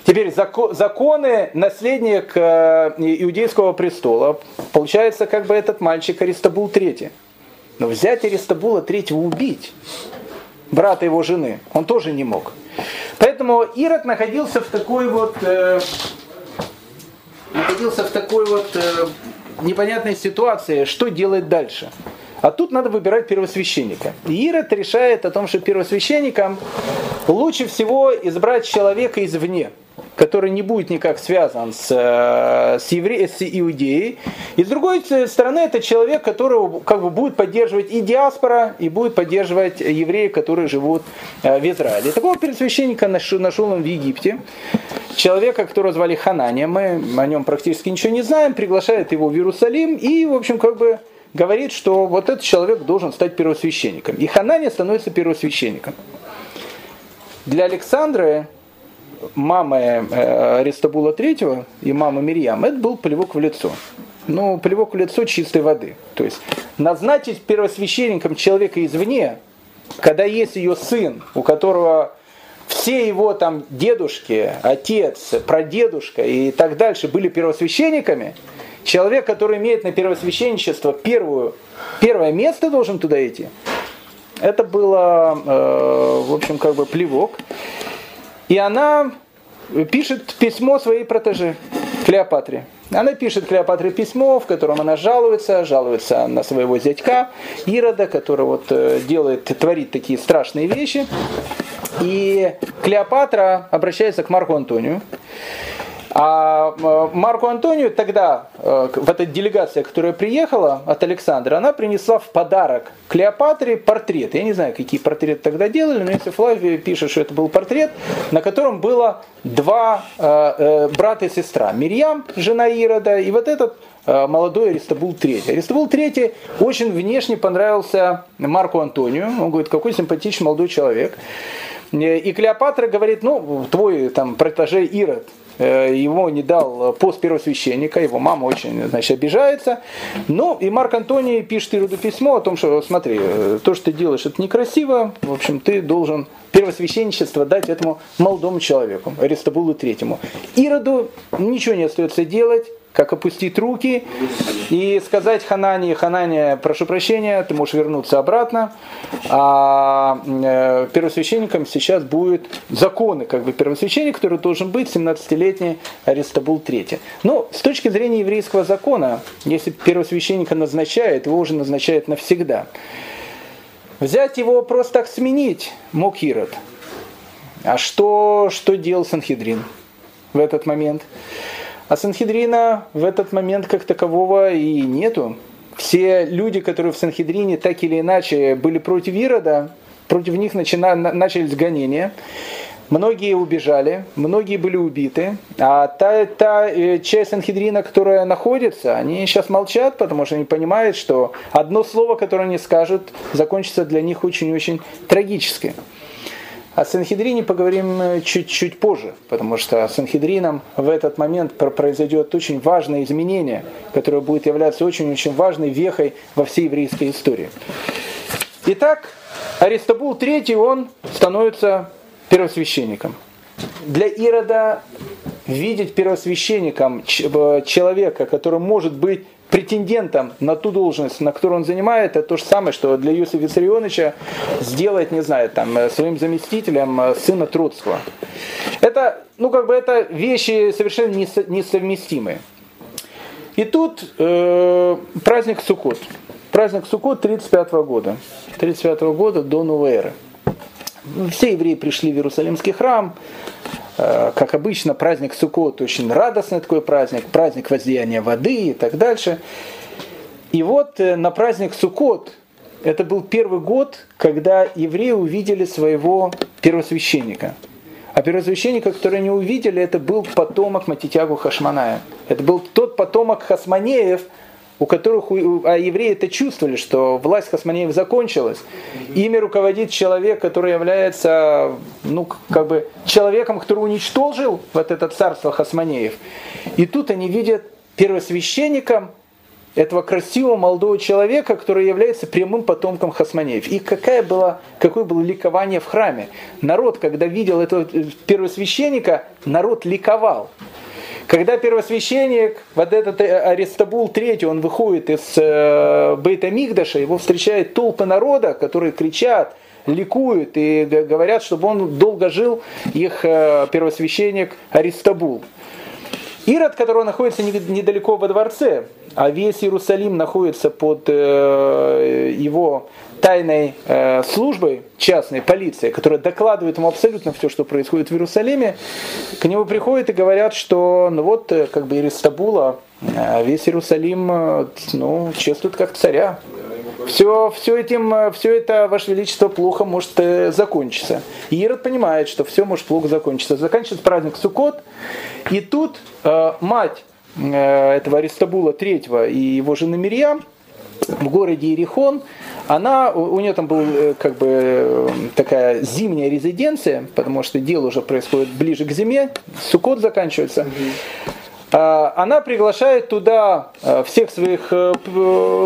Теперь законы наследник э, иудейского престола, получается, как бы этот мальчик Аристабул III. Но взять Аристабула III убить, брата его жены, он тоже не мог. Поэтому Ирод находился в такой вот э, находился в такой вот э, непонятной ситуации, что делать дальше. А тут надо выбирать первосвященника. И Ирод решает о том, что первосвященником лучше всего избрать человека извне который не будет никак связан с, э, с, евре... с Иудеей. И с другой стороны, это человек, которого как бы будет поддерживать и диаспора, и будет поддерживать евреи, которые живут э, в Израиле. Такого первосвященника нашел, нашел он в Египте. Человека, которого звали Ханания, мы о нем практически ничего не знаем, приглашает его в Иерусалим и, в общем, как бы говорит, что вот этот человек должен стать первосвященником. И Ханания становится первосвященником. Для Александры мамы э, Аристабула III и мамы Мирьям, это был плевок в лицо. Ну, плевок в лицо чистой воды. То есть назначить первосвященником человека извне, когда есть ее сын, у которого все его там дедушки, отец, прадедушка и так дальше были первосвященниками, человек, который имеет на первосвященничество первую, первое место должен туда идти, это было, э, в общем, как бы плевок. И она пишет письмо своей протеже Клеопатре. Она пишет Клеопатре письмо, в котором она жалуется, жалуется на своего зятька Ирода, который вот э, делает, творит такие страшные вещи. И Клеопатра обращается к Марку Антонию а Марку Антонию тогда, э, в этой делегации, которая приехала от Александра, она принесла в подарок Клеопатре портрет. Я не знаю, какие портреты тогда делали, но если Флавий пишет, что это был портрет, на котором было два э, э, брата и сестра. Мирьям, жена Ирода, и вот этот молодой Аристобул III. Аристобул III очень внешне понравился Марку Антонию. Он говорит, какой симпатичный молодой человек. И Клеопатра говорит, ну, твой там протеже Ирод, ему не дал пост первосвященника, его мама очень значит, обижается. Ну, и Марк Антоний пишет Ироду письмо о том, что смотри, э, то, что ты делаешь, это некрасиво, в общем, ты должен первосвященничество дать этому молодому человеку, Аристобулу Третьему. Ироду ничего не остается делать, как опустить руки и сказать Ханане, Ханане, прошу прощения, ты можешь вернуться обратно. А э, первосвященником сейчас будет законы, как бы первосвященник, который должен быть 17-летний Аристобул III. Но с точки зрения еврейского закона, если первосвященника назначают, его уже назначают навсегда. Взять его просто так сменить мог Ирод. А что, что делал Санхедрин в этот момент? А Санхедрина в этот момент как такового и нету. Все люди, которые в Санхедрине так или иначе были против Ирода, против них начина, начались гонения. Многие убежали, многие были убиты, а та, та э, часть Санхедрина, которая находится, они сейчас молчат, потому что они понимают, что одно слово, которое они скажут, закончится для них очень-очень трагически. О Санхедрине поговорим э, чуть-чуть позже, потому что с Санхедрином в этот момент произойдет очень важное изменение, которое будет являться очень-очень важной вехой во всей еврейской истории. Итак, Аристобул III, он становится первосвященником. Для Ирода видеть первосвященником э, человека, который может быть претендентом на ту должность, на которую он занимает, это то же самое, что для Юсифа Виссарионовича сделать, не знаю, там, э, своим заместителем э, сына Троцкого. Это, ну, как бы, это вещи совершенно несовместимые. И тут э, праздник Суккот. Праздник Суккот 35 года. 35 года до новой эры. Все евреи пришли в Иерусалимский храм, как обычно, праздник Суккот очень радостный такой праздник, праздник возлияния воды и так дальше. И вот э, на праздник Суккот, это был первый год, когда евреи увидели своего первосвященника. А первосвященника, который они увидели, это был потомок Матитягу Хашманая. Это был тот потомок Хасманеев, у которых а евреи это чувствовали, что власть Хасманеев закончилась. Ими руководит человек, который является ну, как бы человеком, который уничтожил вот это царство Хасманеев. И тут они видят первосвященником этого красивого молодого человека, который является прямым потомком Хасманеев. И какая была, какое было ликование в храме. Народ, когда видел этого первосвященника, народ ликовал. Когда первосвященник, вот этот э, Аристабул III, он выходит из э, Бейта Мигдаша, его встречает толпы народа, которые кричат, ликуют и говорят, чтобы он долго жил, их э, первосвященник Аристабул. Ирод, который находится недалеко во дворце, а весь Иерусалим находится под э, его тайной э, службой, частной полиции, которая докладывает ему абсолютно все, что происходит в Иерусалиме, к нему приходят и говорят, что ну вот, э, как бы Иеристабула, э, весь Иерусалим, э, ну, чествует как царя. Все, все, этим, все это, Ваше Величество, плохо может закончиться. И Ирод понимает, что все может плохо закончиться. Заканчивается праздник Суккот, и тут э, мать э, этого Аристабула III и его жены Мирьям в городе Иерихон, она, у нее там была э, как бы такая зимняя резиденция, потому что дело уже происходит ближе к зиме, Сукот заканчивается. А, она приглашает туда а, всех своих э,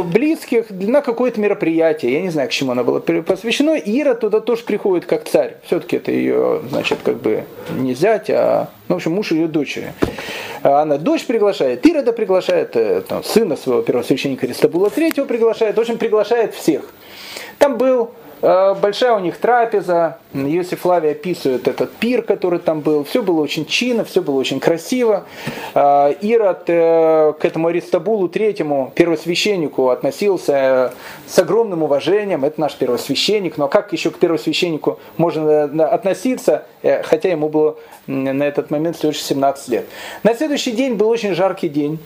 близких на какое-то мероприятие. Я не знаю, к чему она была посвящена. Ира туда тоже приходит как царь. Все-таки это ее, значит, как бы не зять, а, ну, в общем, муж ее дочери. А она дочь приглашает, Ирода приглашает, э, там, сына своего первосвященника Ристабула третьего приглашает, в общем, приглашает всех. Там был большая у них трапеза. Иосиф Лавий описывает этот пир, который там был. Все было очень чинно, все было очень красиво. Э, Ирод э, к этому Аристабулу третьему, первосвященнику, относился с огромным уважением. Это наш первосвященник. Но как еще к первосвященнику можно относиться, хотя ему было на этот момент всего лишь 17 лет. На следующий день был очень жаркий день.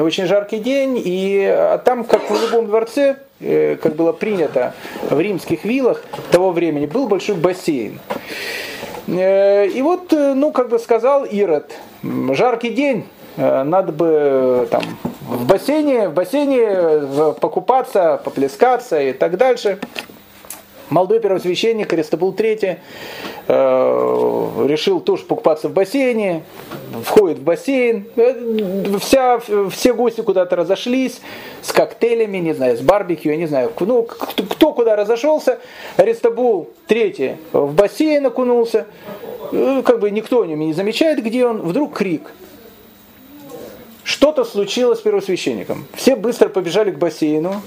Очень жаркий день, и там, как в любом дворце, Э, как было принято в римских виллах того времени, был большой бассейн. Э, и вот, э, ну, как бы сказал Ирод, жаркий день, надо бы там в бассейне, в бассейне покупаться, поплескаться и так дальше. Молодой первосвященник Аристобул III э, решил тоже покупаться в бассейне, входит в бассейн, э, вся, все гости куда-то разошлись с коктейлями, не знаю, с барбекю, я не знаю, ну, кто, кто куда разошелся, Аристобул III в бассейн окунулся, э, как бы никто не замечает, где он, вдруг крик. Что-то случилось с первосвященником. Все быстро побежали к бассейну,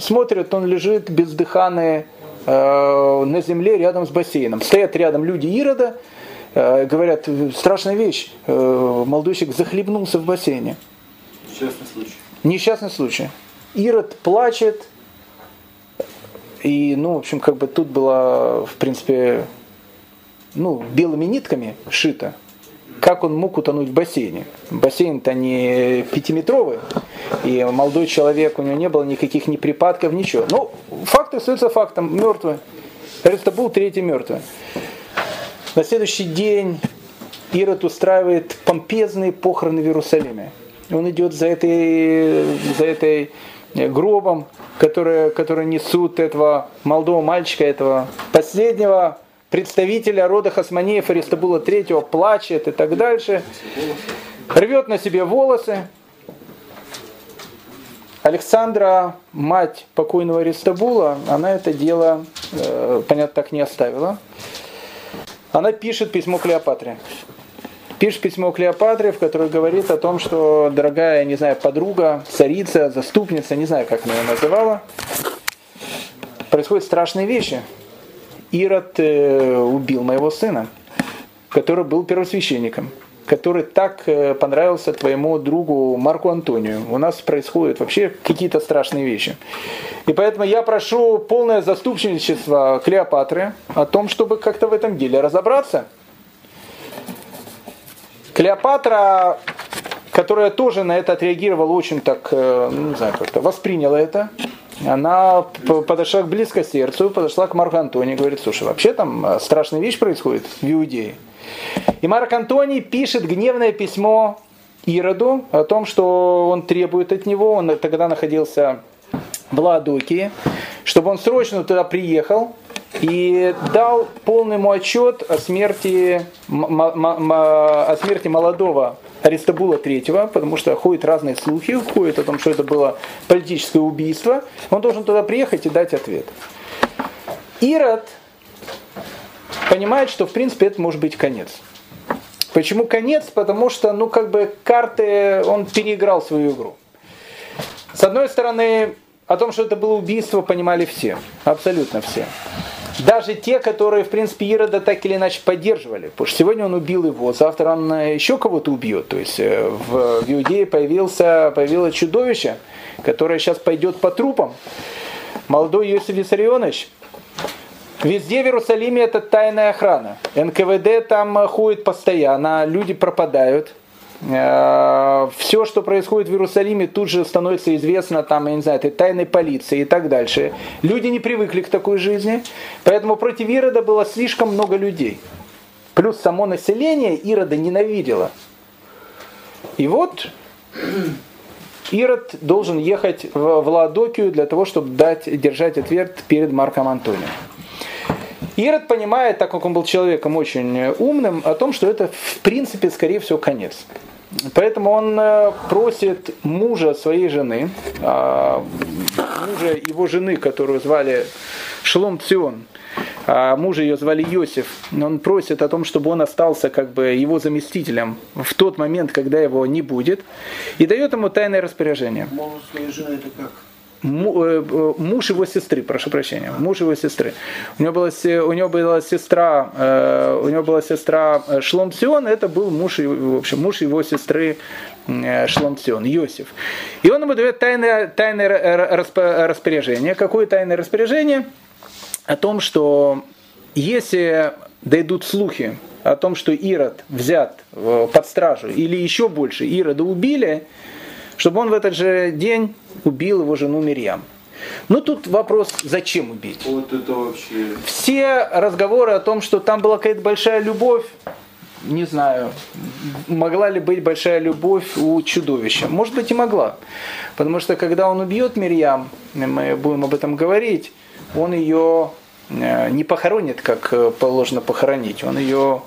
смотрят, он лежит бездыханный э, на земле рядом с бассейном. Стоят рядом люди Ирода, э, говорят, страшная вещь, э, молодой захлебнулся в бассейне. Несчастный случай. Несчастный случай. Ирод плачет, и, ну, в общем, как бы тут было, в принципе, ну, белыми нитками шито как он мог утонуть в бассейне. Бассейн-то не пятиметровый, и молодой человек, у него не было никаких ни припадков, ничего. Ну, факт остается фактом, мертвый. Это был третий мертвый. На следующий день Ирод устраивает помпезные похороны в Иерусалиме. Он идет за этой, за этой гробом, которые, которые несут этого молодого мальчика, этого последнего представителя рода Хасманеев Аристабула III плачет и так дальше, рвет на себе волосы. Александра, мать покойного Аристабула, она это дело, э, понятно, так не оставила. Она пишет письмо Клеопатре. Пишет письмо Клеопатре, в котором говорит о том, что дорогая, не знаю, подруга, царица, заступница, не знаю, как она ее называла, происходят страшные вещи. Ирод э, убил моего сына, который был первосвященником, который так э, понравился твоему другу Марку Антонию. У нас происходят вообще какие-то страшные вещи. И поэтому я прошу полное заступничество Клеопатры о том, чтобы как-то в этом деле разобраться. Клеопатра, которая тоже на это отреагировала очень так, э, ну, не знаю, как-то восприняла это, она подошла близко к сердцу, подошла к Марку Антонию и говорит, слушай, вообще там э, страшная вещь происходит в Иудее. И Марк Антоний пишет гневное письмо Ироду о том, что он требует от него, он тогда находился в Ладокии, чтобы он срочно туда приехал и дал полный ему отчет о смерти, о смерти молодого Аристобула III, потому что ходят разные слухи, ходят о том, что это было политическое убийство. Он должен туда приехать и дать ответ. Ирод понимает, что в принципе это может быть конец. Почему конец? Потому что, ну, как бы карты, он переиграл свою игру. С одной стороны, о том, что это было убийство, понимали все, абсолютно все. Даже те, которые, в принципе, Ирода так или иначе поддерживали. Потому что сегодня он убил его, завтра он э, еще кого-то убьет. То есть э, в, в Иудее появился, появилось чудовище, которое сейчас пойдет по трупам. Молодой Иосиф Виссарионович, Везде в Иерусалиме это тайная охрана. НКВД там э, ходит постоянно, люди пропадают. Э, Все, что происходит в Иерусалиме, тут же становится известно там, я не знаю, этой тайной полиции и так дальше. Люди не привыкли к такой жизни, поэтому против Ирода было слишком много людей. Плюс само население Ирода ненавидело. И вот Ирод должен ехать в Ладокию для того, чтобы дать, держать ответ перед Марком Антонием. Ирод понимает, так как он был человеком очень умным, о том, что это в принципе, скорее всего, конец. Поэтому он э, просит мужа своей жены, а, мужа его жены, которую звали Шлом Цион, а мужа ее звали Йосиф, он просит о том, чтобы он остался как бы его заместителем в тот момент, когда его не будет, и дает ему тайное распоряжение. Муж своей жены это как? Э, э, муж его сестры, прошу прощения, муж его сестры. У него была, у него была сестра, э, у него была сестра Шлом Сион, это был муж, в общем, муж его сестры Шлом Сион, Иосиф. И он ему дает тайное, тайное распоряжение. Какое тайное распоряжение? О том, что если дойдут слухи о том, что Ирод взят под стражу, или еще больше, Ирода убили, чтобы он в этот же день убил его жену Мирьям. Ну тут вопрос, зачем убить? Вот это вообще... Все разговоры о том, что там была какая-то большая любовь, не знаю, могла ли быть большая любовь у чудовища. Может быть и могла. Потому что когда он убьет Мирьям, мы будем об этом говорить, он ее э, не похоронит, как положено похоронить. Он ее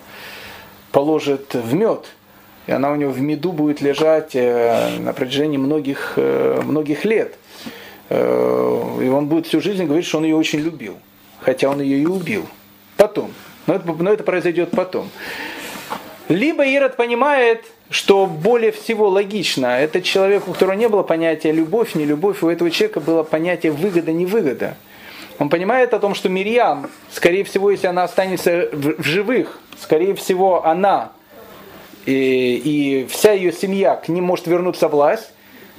положит в мед и она у него в меду будет лежать э, на протяжении многих, э, многих лет. Э, и он будет всю жизнь говорить, что он ее очень любил, хотя он ее и убил. Потом. Но это, но это произойдет потом. Либо Ирод понимает, что более всего логично, это человек, у которого не было понятия любовь, не любовь, у этого человека было понятие выгода, не выгода. Он понимает о том, что Мирьям, скорее всего, если она останется в живых, скорее всего, она и, и вся ее семья к ним может вернуться власть.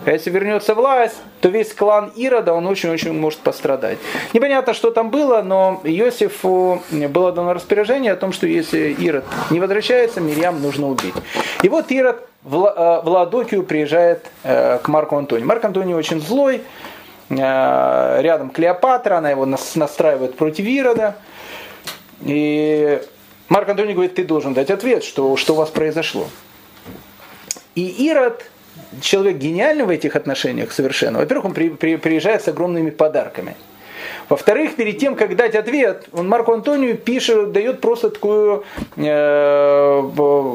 А если вернется власть, то весь клан Ирода, он очень-очень может пострадать. Непонятно, что там было, но Иосифу было дано распоряжение о том, что если Ирод не возвращается, Мирьям нужно убить. И вот Ирод в э, Ладокию приезжает э, к Марку Антонию. Марк Антоний очень злой, э, рядом Клеопатра, она его настраивает против Ирода. И Марк Антоний говорит, ты должен дать ответ, что, что у вас произошло. И Ирод, человек гениальный в этих отношениях совершенно. Во-первых, он при, при, приезжает с огромными подарками. Во-вторых, перед тем, как дать ответ, он Марку Антонию пишет, дает просто такое э,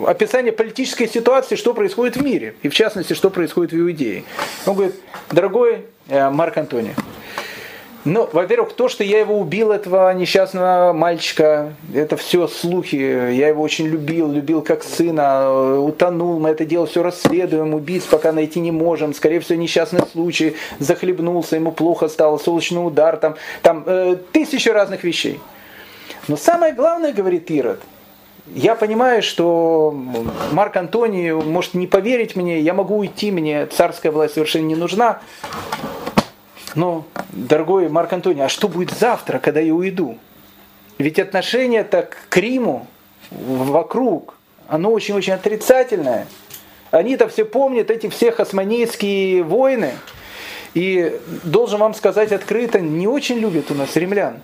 описание политической ситуации, что происходит в мире, и в частности, что происходит в Иудее. Он говорит, дорогой э, Марк Антоний, ну, во-первых, то, что я его убил, этого несчастного мальчика, это все слухи. Я его очень любил, любил как сына, утонул, мы это дело все расследуем, убийц пока найти не можем. Скорее всего, несчастный случай, захлебнулся, ему плохо стало, солнечный удар, там, там э, тысячи разных вещей. Но самое главное, говорит Ирод, я понимаю, что Марк Антоний может не поверить мне, я могу уйти, мне царская власть совершенно не нужна. Но, дорогой Марк Антоний, а что будет завтра, когда я уйду? Ведь отношение-то к Риму вокруг, оно очень-очень отрицательное. Они-то все помнят эти все османейские войны. И должен вам сказать открыто, не очень любят у нас римлян.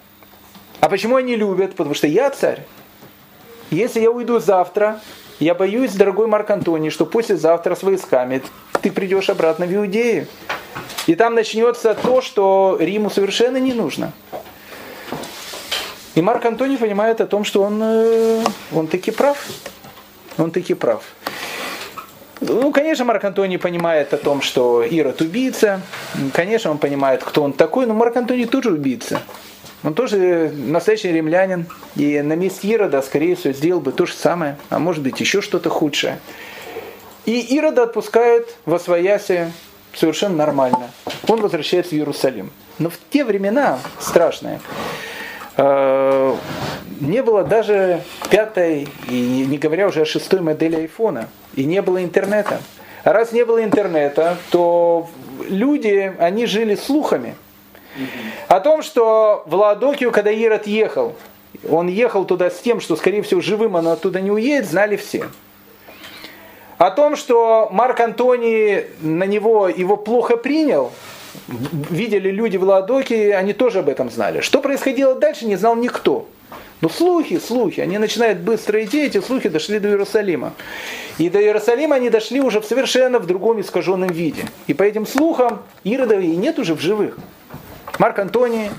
А почему они любят? Потому что я царь. Если я уйду завтра, я боюсь, дорогой Марк Антоний, что послезавтра с войсками ты придешь обратно в Иудею. И там начнется то, что Риму совершенно не нужно. И Марк Антоний понимает о том, что он, э, он таки прав. Он таки прав. Ну, конечно, Марк Антоний понимает о том, что Ирод убийца. Конечно, он понимает, кто он такой, но Марк Антоний тоже убийца. Он тоже настоящий римлянин. И на месте Ирода, скорее всего, сделал бы то же самое. А может быть, еще что-то худшее. И Ирода отпускают во своясе совершенно нормально. Он возвращается в Иерусалим. Но в те времена страшные э, не было даже пятой, и не говоря уже о шестой модели айфона, и не было интернета. А раз не было интернета, то люди, они жили слухами. О том, что в Ладокию, когда Ирод ехал, он ехал туда с тем, что, скорее всего, живым он оттуда не уедет, знали все. О том, что Марк Антоний на него его плохо принял, видели люди в Ладоке, они тоже об этом знали. Что происходило дальше, не знал никто. Но слухи, слухи, они начинают быстро идти, эти слухи дошли до Иерусалима. И до Иерусалима они дошли уже в совершенно в другом искаженном виде. И по этим слухам Иродова и нет уже в живых. Марк Антоний,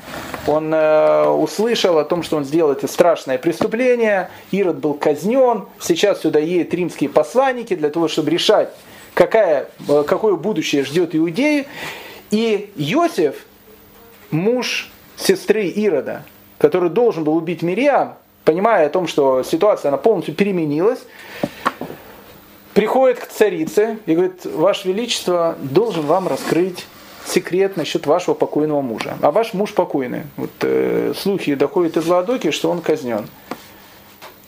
он э, услышал о том, что он сделал это страшное преступление. Ирод был казнен. Сейчас сюда едут римские посланники для того, чтобы решать, какая, э, какое будущее ждет иудеи. И Иосиф, муж сестры Ирода, который должен был убить Мириам, понимая о том, что ситуация она полностью переменилась, приходит к царице и говорит, Ваше Величество должен вам раскрыть секрет насчет вашего покойного мужа. А ваш муж покойный. Вот э, слухи доходят из Ладоки, что он казнен.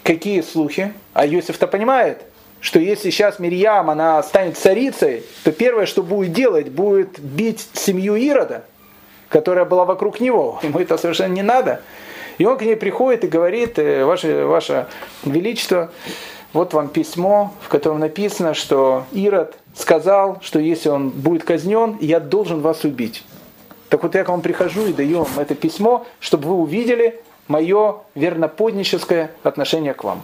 Какие слухи? А Иосиф-то понимает, что если сейчас Мирьям, она станет царицей, то первое, что будет делать, будет бить семью Ирода, которая была вокруг него. Ему это совершенно не надо. И он к ней приходит и говорит, «Э, ваше, ваше Величество, вот вам письмо, в котором написано, что Ирод сказал, что если он будет казнен, я должен вас убить. Так вот я к вам прихожу и даю вам это письмо, чтобы вы увидели мое верноподническое отношение к вам.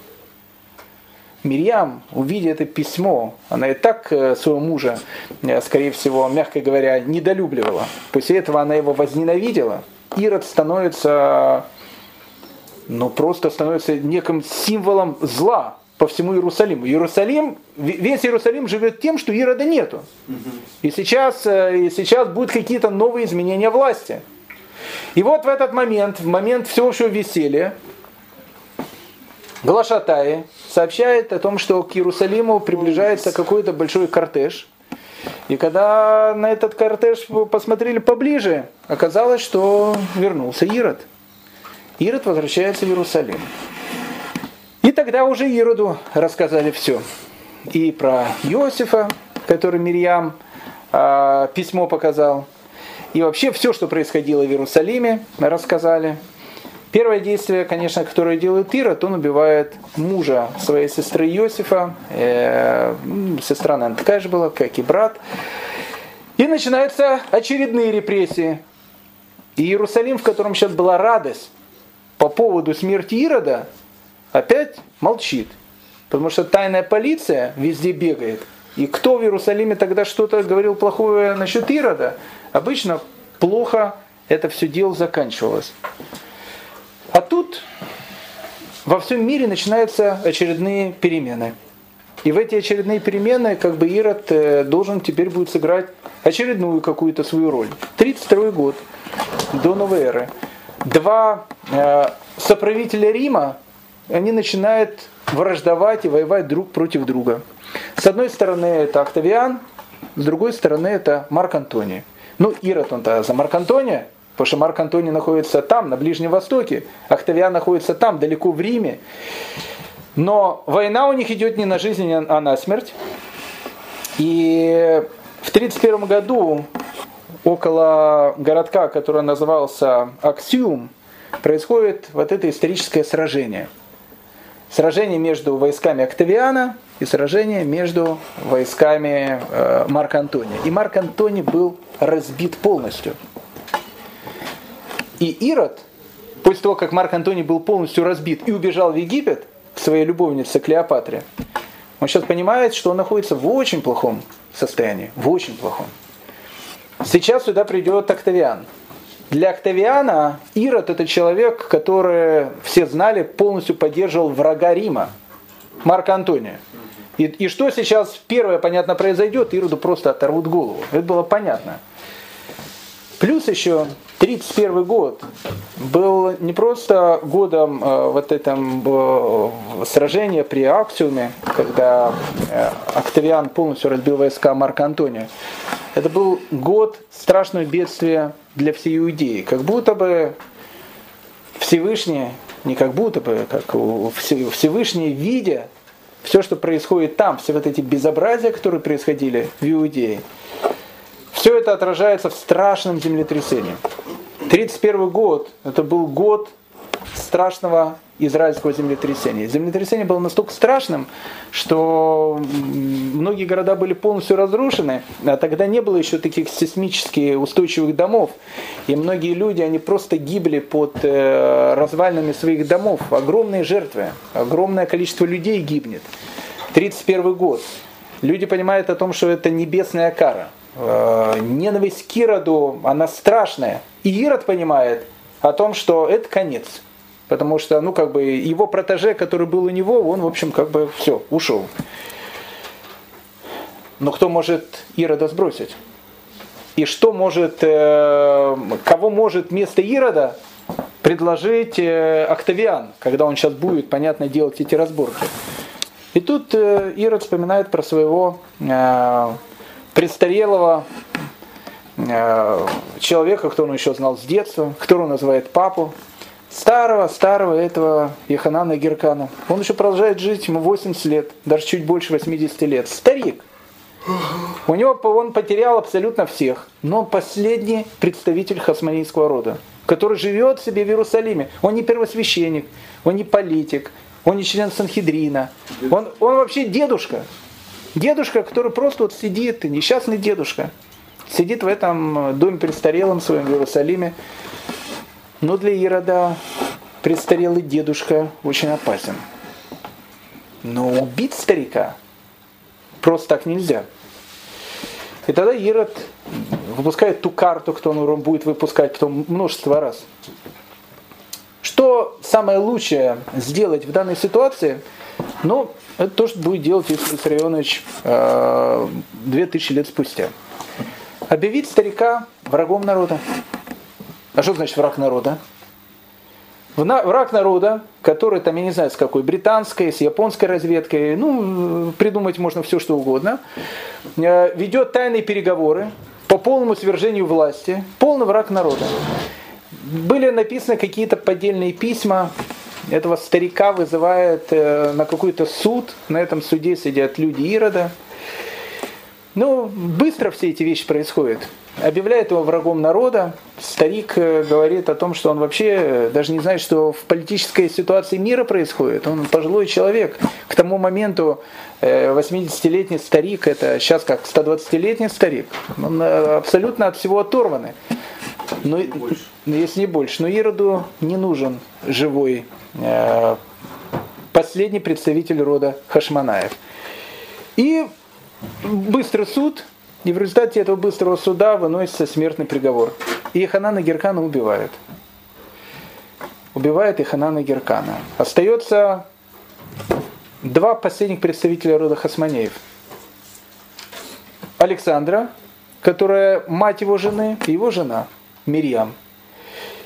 Мирьям, увидя это письмо, она и так э, своего мужа, э, скорее всего, мягко говоря, недолюбливала. После этого она его возненавидела. Ирод становится но просто становится неким символом зла по всему Иерусалиму. Иерусалим, весь Иерусалим живет тем, что Ирода нету. И сейчас, э, и сейчас будут какие-то новые изменения власти. И вот в этот момент, в момент всеобщего веселья, Глашатай сообщает о том, что к Иерусалиму приближается какой-то большой кортеж. И когда на этот кортеж посмотрели поближе, оказалось, что вернулся Ирод. Ирод возвращается в Иерусалим. И тогда уже Ироду рассказали все. И про Иосифа, который Мирьям э, письмо показал. И вообще все, что происходило в Иерусалиме, рассказали. Первое действие, конечно, которое делает Ирод, он убивает мужа своей сестры Иосифа. Э, сестра, наверное, такая же была, как и брат. И начинаются очередные репрессии. И Иерусалим, в котором сейчас была радость, по поводу смерти Ирода опять молчит. Потому что тайная полиция везде бегает. И кто в Иерусалиме тогда что-то говорил плохое насчет Ирода, обычно плохо это все дело заканчивалось. А тут во всем мире начинаются очередные перемены. И в эти очередные перемены как бы Ирод э, должен теперь будет сыграть очередную какую-то свою роль. 32 год до новой эры два э, соправителя Рима, они начинают враждовать и воевать друг против друга. С одной стороны это Октавиан, с другой стороны это Марк Антоний. Ну, Ирод он-то за Марк Антония, потому что Марк Антоний находится там, на Ближнем Востоке, Октавиан находится там, далеко в Риме. Но война у них идет не на жизнь, а на смерть. И в 1931 году около городка, который назывался Аксиум, происходит вот это историческое сражение. Сражение между войсками Октавиана и сражение между войсками э, Марка Антония. И Марк Антоний был разбит полностью. И Ирод, после того, как Марк Антоний был полностью разбит и убежал в Египет к своей любовнице Клеопатре, он сейчас понимает, что он находится в очень плохом состоянии, в очень плохом. Сейчас сюда придет Октавиан. Для Октавиана Ирод это человек, который все знали, полностью поддерживал врага Рима, Марка Антония. И, и что сейчас первое, понятно, произойдет, Ироду просто оторвут голову. Это было понятно. Плюс еще 31 год был не просто годом э, вот этом э, сражения при Аксиуме, когда э, Октавиан полностью разбил войска Марка Антония. Это был год страшного бедствия для всей Иудеи. Как будто бы Всевышний, не как будто бы, как Всевышний, видя все, что происходит там, все вот эти безобразия, которые происходили в Иудее, все это отражается в страшном землетрясении. 31 год, это был год страшного израильского землетрясения. Землетрясение было настолько страшным, что многие города были полностью разрушены, а тогда не было еще таких сейсмически устойчивых домов. И многие люди, они просто гибли под э, развалинами своих домов. Огромные жертвы, огромное количество людей гибнет. 31 год. Люди понимают о том, что это небесная кара – ненависть к Ироду, она страшная. И Ирод понимает о том, что это конец. Потому что, ну, как бы, его протеже, который был у него, он, в общем, как бы, все, ушел. Но кто может Ирода сбросить? И что может, э, кого может вместо Ирода предложить э, Октавиан, когда он сейчас будет, понятно, делать эти разборки? И тут Ирод вспоминает про своего престарелого э, человека, кто он еще знал с детства, которого называет папу, старого, старого этого Яханана Геркана. Он еще продолжает жить, ему 80 лет, даже чуть больше 80 лет. Старик. У него он потерял абсолютно всех, но последний представитель хасманийского рода, который живет себе в Иерусалиме. Он не первосвященник, он не политик, он не член Санхедрина, он, он вообще дедушка. Дедушка, который просто вот сидит, несчастный дедушка, сидит в этом доме престарелом своем в Иерусалиме. Но для Ирода престарелый дедушка очень опасен. Но убить старика просто так нельзя. И тогда Ирод выпускает ту карту, кто он будет выпускать потом множество раз. Что самое лучшее сделать в данной ситуации? Ну, это то, что будет делать Виссарионович э, две тысячи лет спустя. Объявить старика врагом народа. А что значит враг народа? Враг народа, который там, я не знаю, с какой, британской, с японской разведкой, ну, придумать можно все, что угодно, э, ведет тайные переговоры по полному свержению власти, полный враг народа. Были написаны какие-то поддельные письма, этого старика вызывает э, на какой-то суд, на этом суде сидят люди Ирода. Ну, быстро все эти вещи происходят. Объявляет его врагом народа. Старик э, говорит о том, что он вообще э, даже не знает, что в политической ситуации мира происходит. Он пожилой человек. К тому моменту 80-летний старик, это сейчас как 120-летний старик. Он абсолютно от всего оторванный. Но, если не больше. Но Ироду не нужен живой последний представитель рода Хашманаев. И быстрый суд, и в результате этого быстрого суда выносится смертный приговор. И Ханана Геркана убивают. Убивает и Ханана Геркана. Остается два последних представителя рода Хасманеев. Александра, которая мать его жены, и его жена Мирьям.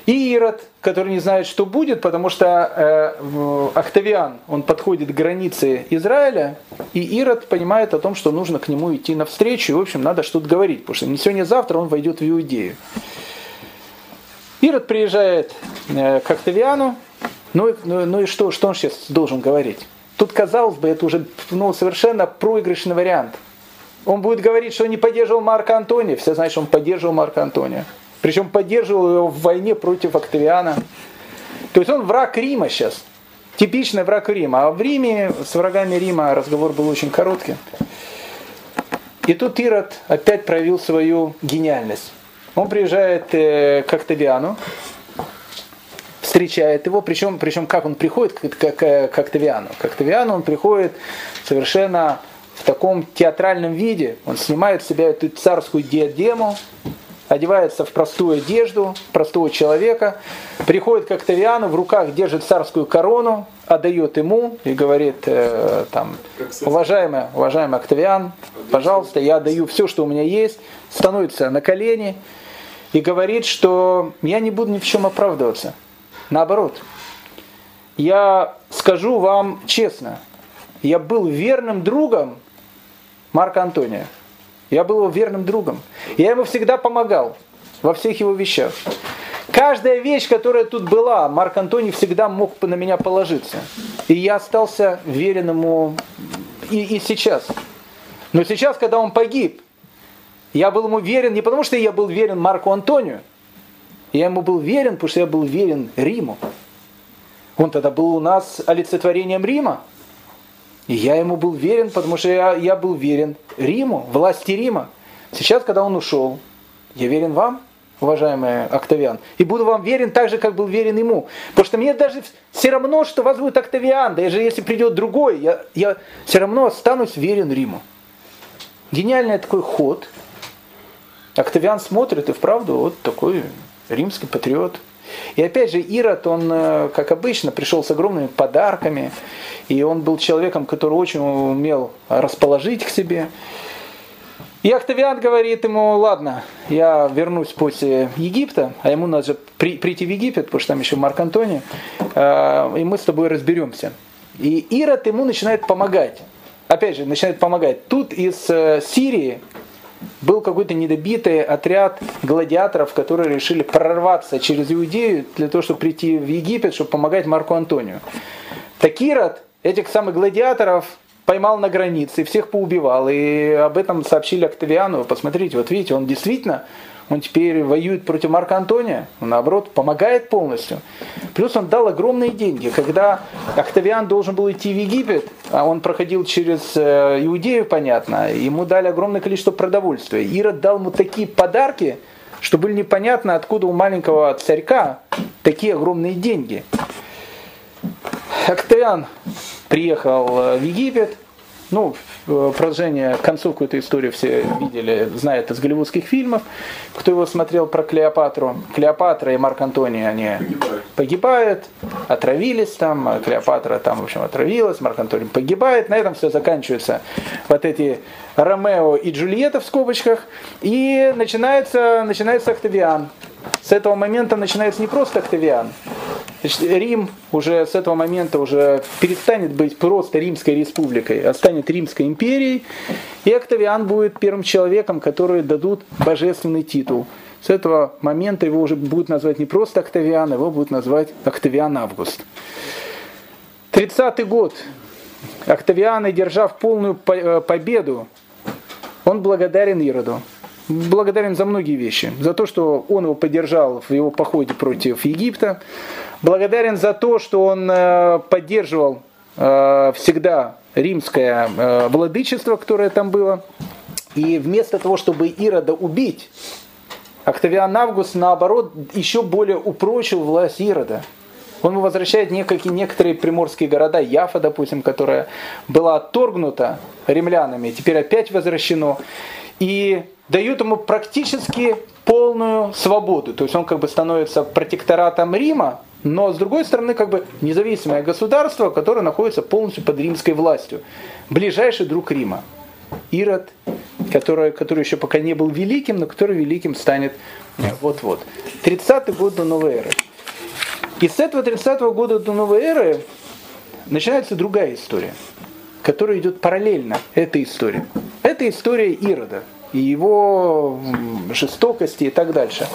И Ирод, который не знает, что будет, потому что э, Октавиан, он подходит к границе Израиля, и Ирод понимает о том, что нужно к нему идти навстречу, и, в общем, надо что-то говорить, потому что не сегодня-завтра он войдет в Иудею. Ирод приезжает э, к Октавиану, ну, ну, ну и что, что он сейчас должен говорить? Тут, казалось бы, это уже ну, совершенно проигрышный вариант. Он будет говорить, что он не поддерживал Марка Антония, все знают, что он поддерживал Марка Антония. Причем поддерживал его в войне против Октавиана. То есть он враг Рима сейчас. Типичный враг Рима. А в Риме с врагами Рима разговор был очень короткий. И тут Ирод опять проявил свою гениальность. Он приезжает э, к Октавиану, встречает его, причем, причем как он приходит к, к, к Октавиану. К Октавиану он приходит совершенно в таком театральном виде. Он снимает с себя эту царскую диадему, одевается в простую одежду, простого человека, приходит к Октавиану, в руках держит царскую корону, отдает ему и говорит, э, там, уважаемый, уважаемый Октавиан, пожалуйста, я отдаю все, что у меня есть, становится на колени и говорит, что я не буду ни в чем оправдываться. Наоборот, я скажу вам честно, я был верным другом Марка Антония. Я был его верным другом. Я ему всегда помогал во всех его вещах. Каждая вещь, которая тут была, Марк Антоний всегда мог на меня положиться. И я остался верен ему и, и сейчас. Но сейчас, когда он погиб, я был ему верен не потому, что я был верен Марку Антонию, я ему был верен, потому что я был верен Риму. Он тогда был у нас олицетворением Рима. И я ему был верен, потому что я, я был верен Риму, власти Рима. Сейчас, когда он ушел, я верен вам, уважаемый Октавиан. И буду вам верен так же, как был верен ему. Потому что мне даже все равно, что вас будет Октавиан. Даже если придет другой, я, я все равно останусь верен Риму. Гениальный такой ход. Октавиан смотрит и вправду вот такой римский патриот. И опять же, Ирод, он, э, как обычно, пришел с огромными подарками, и он был человеком, который очень умел расположить к себе. И Октавиан говорит ему, ладно, я вернусь после Египта, а ему надо же при, прийти в Египет, потому что там еще Марк Антоний, э, и мы с тобой разберемся. И Ирод ему начинает помогать. Опять же, начинает помогать. Тут из э, Сирии был какой-то недобитый отряд гладиаторов, которые решили прорваться через Иудею для того, чтобы прийти в Египет, чтобы помогать Марку Антонию. Такират этих самых гладиаторов поймал на границе, всех поубивал. И об этом сообщили Октавиану. Посмотрите, вот видите, он действительно он теперь воюет против Марка Антония, он, наоборот, помогает полностью. Плюс он дал огромные деньги. Когда Октавиан должен был идти в Египет, а он проходил через э, Иудею, понятно, ему дали огромное количество продовольствия. Ирод дал ему такие подарки, что были непонятно, откуда у маленького царька такие огромные деньги. Октавиан приехал э, в Египет, ну, э, продолжение, концовку этой истории все видели, знают из голливудских фильмов. Кто его смотрел про Клеопатру? Клеопатра и Марк Антоний, они погибают, погибают отравились там, а Клеопатра там, в общем, отравилась, Марк Антоний погибает. На этом все заканчивается. Вот эти Ромео и Джульетта в скобочках. И начинается, начинается Октавиан. С этого момента начинается не просто Октавиан, Значит, Рим уже с этого момента уже перестанет быть просто Римской республикой, а станет Римской империей. И Октавиан будет первым человеком, который дадут божественный титул. С этого момента его уже будут назвать не просто Октавиан, его будут назвать Октавиан Август. 30-й год. Октавиан, держав полную э, победу, он благодарен Ироду благодарен за многие вещи. За то, что он его поддержал в его походе против Египта. Благодарен за то, что он э, поддерживал э, всегда римское э, владычество, которое там было. И вместо того, чтобы Ирода убить, Октавиан Август, наоборот, еще более упрочил власть Ирода. Он возвращает некие, некоторые приморские города, Яфа, допустим, которая была отторгнута римлянами, теперь опять возвращено. И дают ему практически полную свободу. То есть он как бы становится протекторатом Рима, но с другой стороны как бы независимое государство, которое находится полностью под римской властью. Ближайший друг Рима. Ирод, который, который еще пока не был великим, но который великим станет вот-вот. 30-й год до новой эры. И с этого 30-го года до новой эры начинается другая история, которая идет параллельно этой истории. Это история Ирода и его жестокости и так дальше.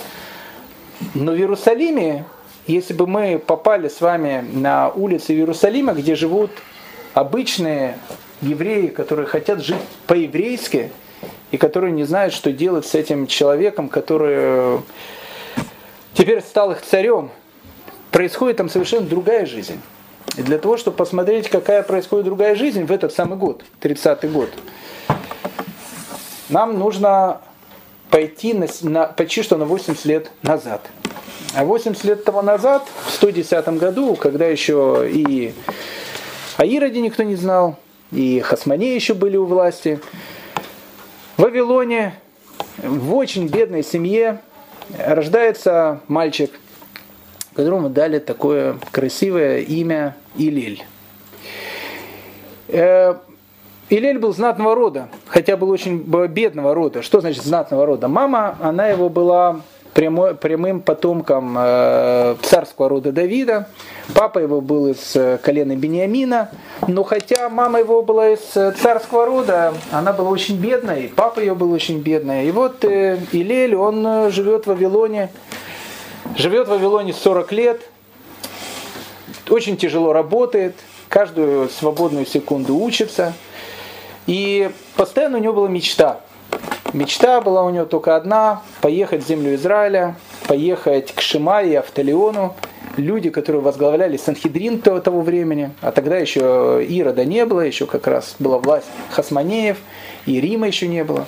Но в Иерусалиме, если бы мы попали с вами на улицы Иерусалима, где живут обычные евреи, которые хотят жить по-еврейски, и которые не знают, что делать с этим человеком, который теперь стал их царем, происходит там совершенно другая жизнь. И для того, чтобы посмотреть, какая происходит другая жизнь в этот самый год, 30-й год, нам нужно пойти на, на, почти что на 80 лет назад. А 80 лет тому назад, в 110 году, когда еще и о Ироде никто не знал, и Хасмане еще были у власти, в Вавилоне в очень бедной семье рождается мальчик, которому дали такое красивое имя Илель. Э, Илель был знатного рода, хотя был очень бедного рода. Что значит знатного рода? Мама, она его была прямой, прямым потомком э, царского рода Давида. Папа его был из э, колена Бениамина. Но хотя мама его была из царского рода, она была очень бедной. Папа ее был очень бедный. И вот э, Илель, он живет в Вавилоне. Живет в Вавилоне 40 лет. Очень тяжело работает. Каждую свободную секунду учится. И постоянно у него была мечта. Мечта была у него только одна – поехать в землю Израиля, поехать к Шимае и Автолеону, люди, которые возглавляли Санхедрин того времени, а тогда еще Ирода не было, еще как раз была власть Хасманеев, и Рима еще не было.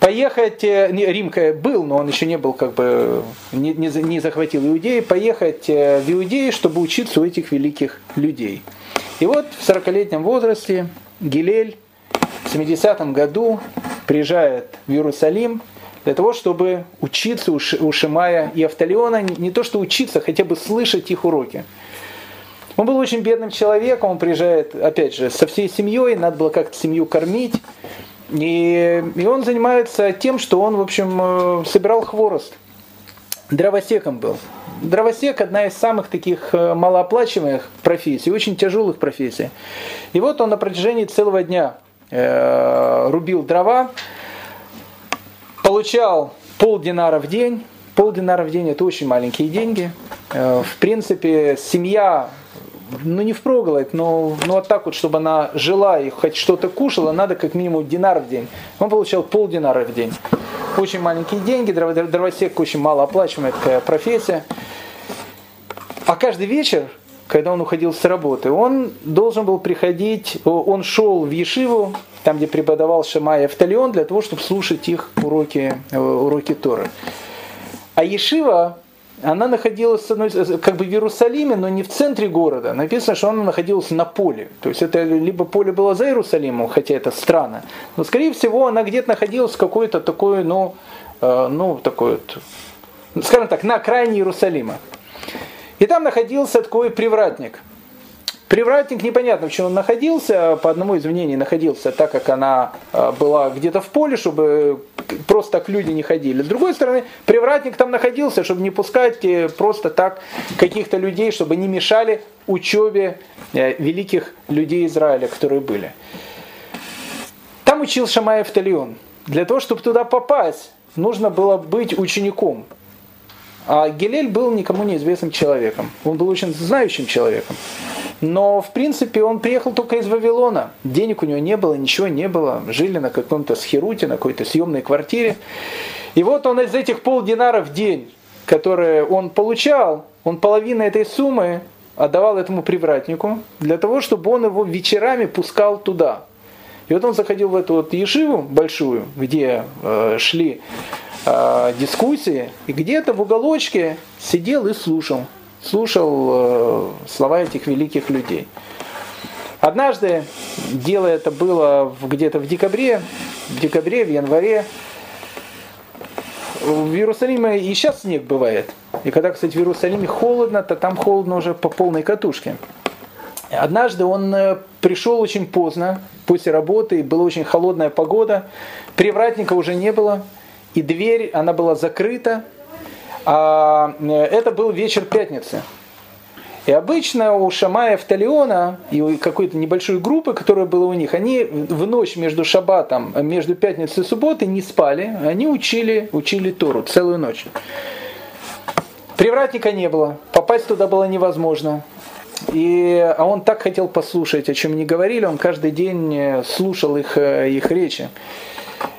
Поехать, э, не, Рим был, но он еще не был, как бы, не, не, не захватил Иудеи, поехать э, в Иудеи, чтобы учиться у этих великих людей. И вот в 40-летнем возрасте Гилель в 70-м году приезжает в Иерусалим для того, чтобы учиться у Шимая и Автолеона, не то что учиться, хотя бы слышать их уроки. Он был очень бедным человеком, он приезжает, опять же, со всей семьей, надо было как-то семью кормить. И, и он занимается тем, что он, в общем, э, собирал хворост. Дровосеком был. Дровосек – одна из самых таких э, малооплачиваемых профессий, очень тяжелых профессий. И вот он на протяжении целого дня Э, рубил дрова, получал полдинара в день. Полдинара в день это очень маленькие деньги. Э, в принципе, семья ну не впроголодь, но ну, вот так вот, чтобы она жила и хоть что-то кушала, надо как минимум динар в день. Он получал полдинара в день. Очень маленькие деньги, дровосек очень малооплачиваемая такая профессия. А каждый вечер когда он уходил с работы, он должен был приходить, он шел в Ешиву, там, где преподавал Шамай Автолеон, для того, чтобы слушать их уроки, э, уроки Торы. А Ешива, она находилась как бы в Иерусалиме, но не в центре города. Написано, что она находилась на поле. То есть это либо поле было за Иерусалимом, хотя это странно, но скорее всего она где-то находилась в какой-то такой, ну, э, ну, такой вот, скажем так, на окраине Иерусалима. И там находился такой привратник. Привратник непонятно, в чем он находился, по одному из мнений находился так, как она а, была где-то в поле, чтобы просто так люди не ходили. С другой стороны, привратник там находился, чтобы не пускать э, просто так каких-то людей, чтобы не мешали учебе э, великих людей Израиля, которые были. Там учил Шамаев Талион. Для того, чтобы туда попасть, нужно было быть учеником. А Гелель был никому неизвестным человеком. Он был очень знающим человеком. Но, в принципе, он приехал только из Вавилона. Денег у него не было, ничего не было. Жили на каком-то схеруте, на какой-то съемной квартире. И вот он из этих полдинара в день, которые он получал, он половину этой суммы отдавал этому привратнику, для того, чтобы он его вечерами пускал туда. И вот он заходил в эту вот ешиву большую, где э, шли э, дискуссии, и где-то в уголочке сидел и слушал. Слушал э, слова этих великих людей. Однажды, дело это было где-то в декабре, в декабре, в январе, в Иерусалиме и сейчас снег бывает. И когда, кстати, в Иерусалиме холодно, то там холодно уже по полной катушке. Однажды он э, пришел очень поздно, после работы, была очень холодная погода, привратника уже не было, и дверь, она была закрыта. А э, это был вечер пятницы. И обычно у Шамая Талиона и у какой-то небольшой группы, которая была у них, они в ночь между шабатом, между пятницей и субботой не спали, они учили, учили Тору целую ночь. Привратника не было, попасть туда было невозможно. И, а он так хотел послушать, о чем они говорили, он каждый день э, слушал их, э, их речи.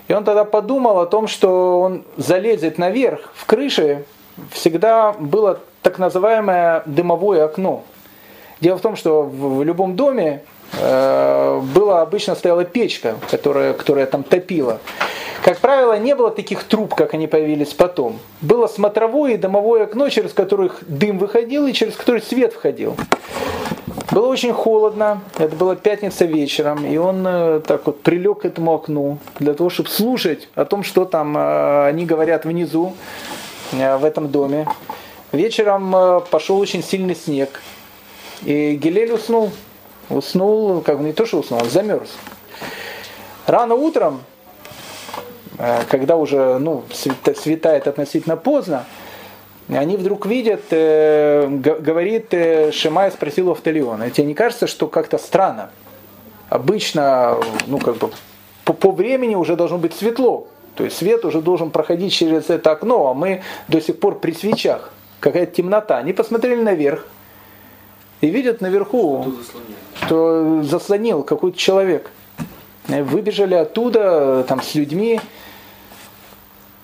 И он тогда подумал о том, что он залезет наверх. В крыше всегда было так называемое дымовое окно. Дело в том, что в любом доме была обычно стояла печка, которая, которая там топила. Как правило, не было таких труб, как они появились потом. Было смотровое и домовое окно, через которых дым выходил и через которое свет входил. Было очень холодно, это была пятница вечером, и он э, так вот прилег к этому окну для того, чтобы слушать о том, что там э, они говорят внизу, э, в этом доме. Вечером пошел очень сильный снег, и Гилель уснул. Уснул, как бы не то, что уснул, он замерз. Рано утром, когда уже ну, светает относительно поздно, они вдруг видят, э, говорит э, Шимай спросил у Автолеона, тебе не кажется, что как-то странно? Обычно, ну как бы, по, по времени уже должно быть светло. То есть свет уже должен проходить через это окно, а мы до сих пор при свечах. Какая-то темнота. Они посмотрели наверх и видят наверху, что заслонил какой-то человек. Выбежали оттуда там с людьми,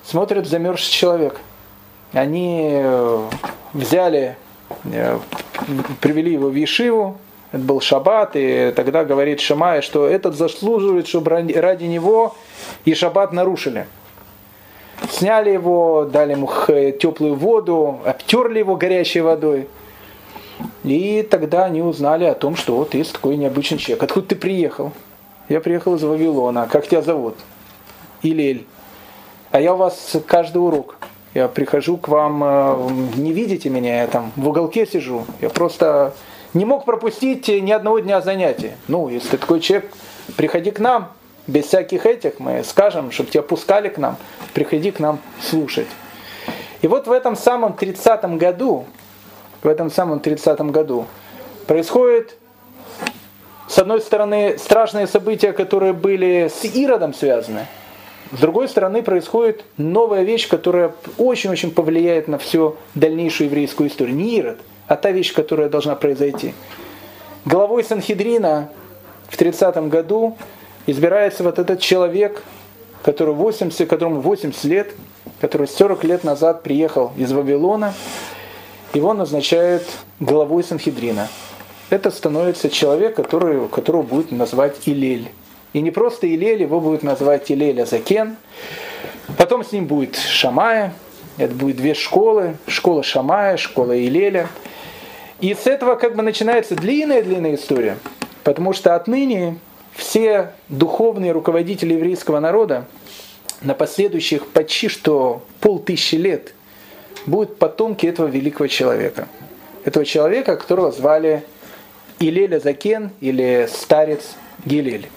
смотрят замерзший человек они э, взяли, э, привели его в Ешиву, это был шаббат, и тогда говорит Шамай, что этот заслуживает, чтобы ради него и шаббат нарушили. Сняли его, дали ему теплую воду, обтерли его горячей водой. И тогда они узнали о том, что вот есть такой необычный человек. Откуда ты приехал? Я приехал из Вавилона. Как тебя зовут? Илель. А я у вас каждый урок я прихожу к вам, э, не видите меня, я там в уголке сижу. Я просто не мог пропустить ни одного дня занятий. Ну, если ты такой человек, приходи к нам, без всяких этих, мы скажем, чтобы тебя пускали к нам, приходи к нам слушать. И вот в этом самом 30-м году, в этом самом 30-м году происходит, с одной стороны, страшные события, которые были с Иродом связаны – с другой стороны, происходит новая вещь, которая очень-очень повлияет на всю дальнейшую еврейскую историю. Не Ирод, а та вещь, которая должна произойти. Главой Санхедрина в 30 году избирается вот этот человек, который 80, которому 80 лет, который 40 лет назад приехал из Вавилона. Его назначают главой Санхедрина. Это становится человек, который, которого будет назвать Илель. И не просто Илель, его будут называть Илель Азакен. Потом с ним будет Шамая. Это будет две школы. Школа Шамая, школа Илеля. И с этого как бы начинается длинная-длинная история. Потому что отныне все духовные руководители еврейского народа на последующих почти что полтысячи лет будут потомки этого великого человека. Этого человека, которого звали Илеля Закен или старец Гилель.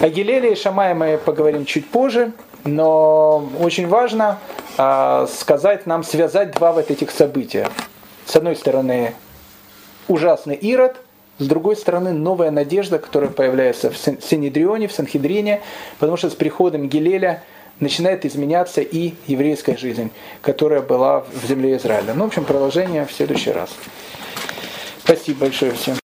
О Гилеле и Шамае мы поговорим чуть позже, но очень важно э, сказать нам, связать два вот этих события. С одной стороны, ужасный Ирод, с другой стороны, новая надежда, которая появляется в Синедрионе, в Санхедрине, потому что с приходом Гилеля начинает изменяться и еврейская жизнь, которая была в земле Израиля. Ну, в общем, продолжение в следующий раз. Спасибо большое всем.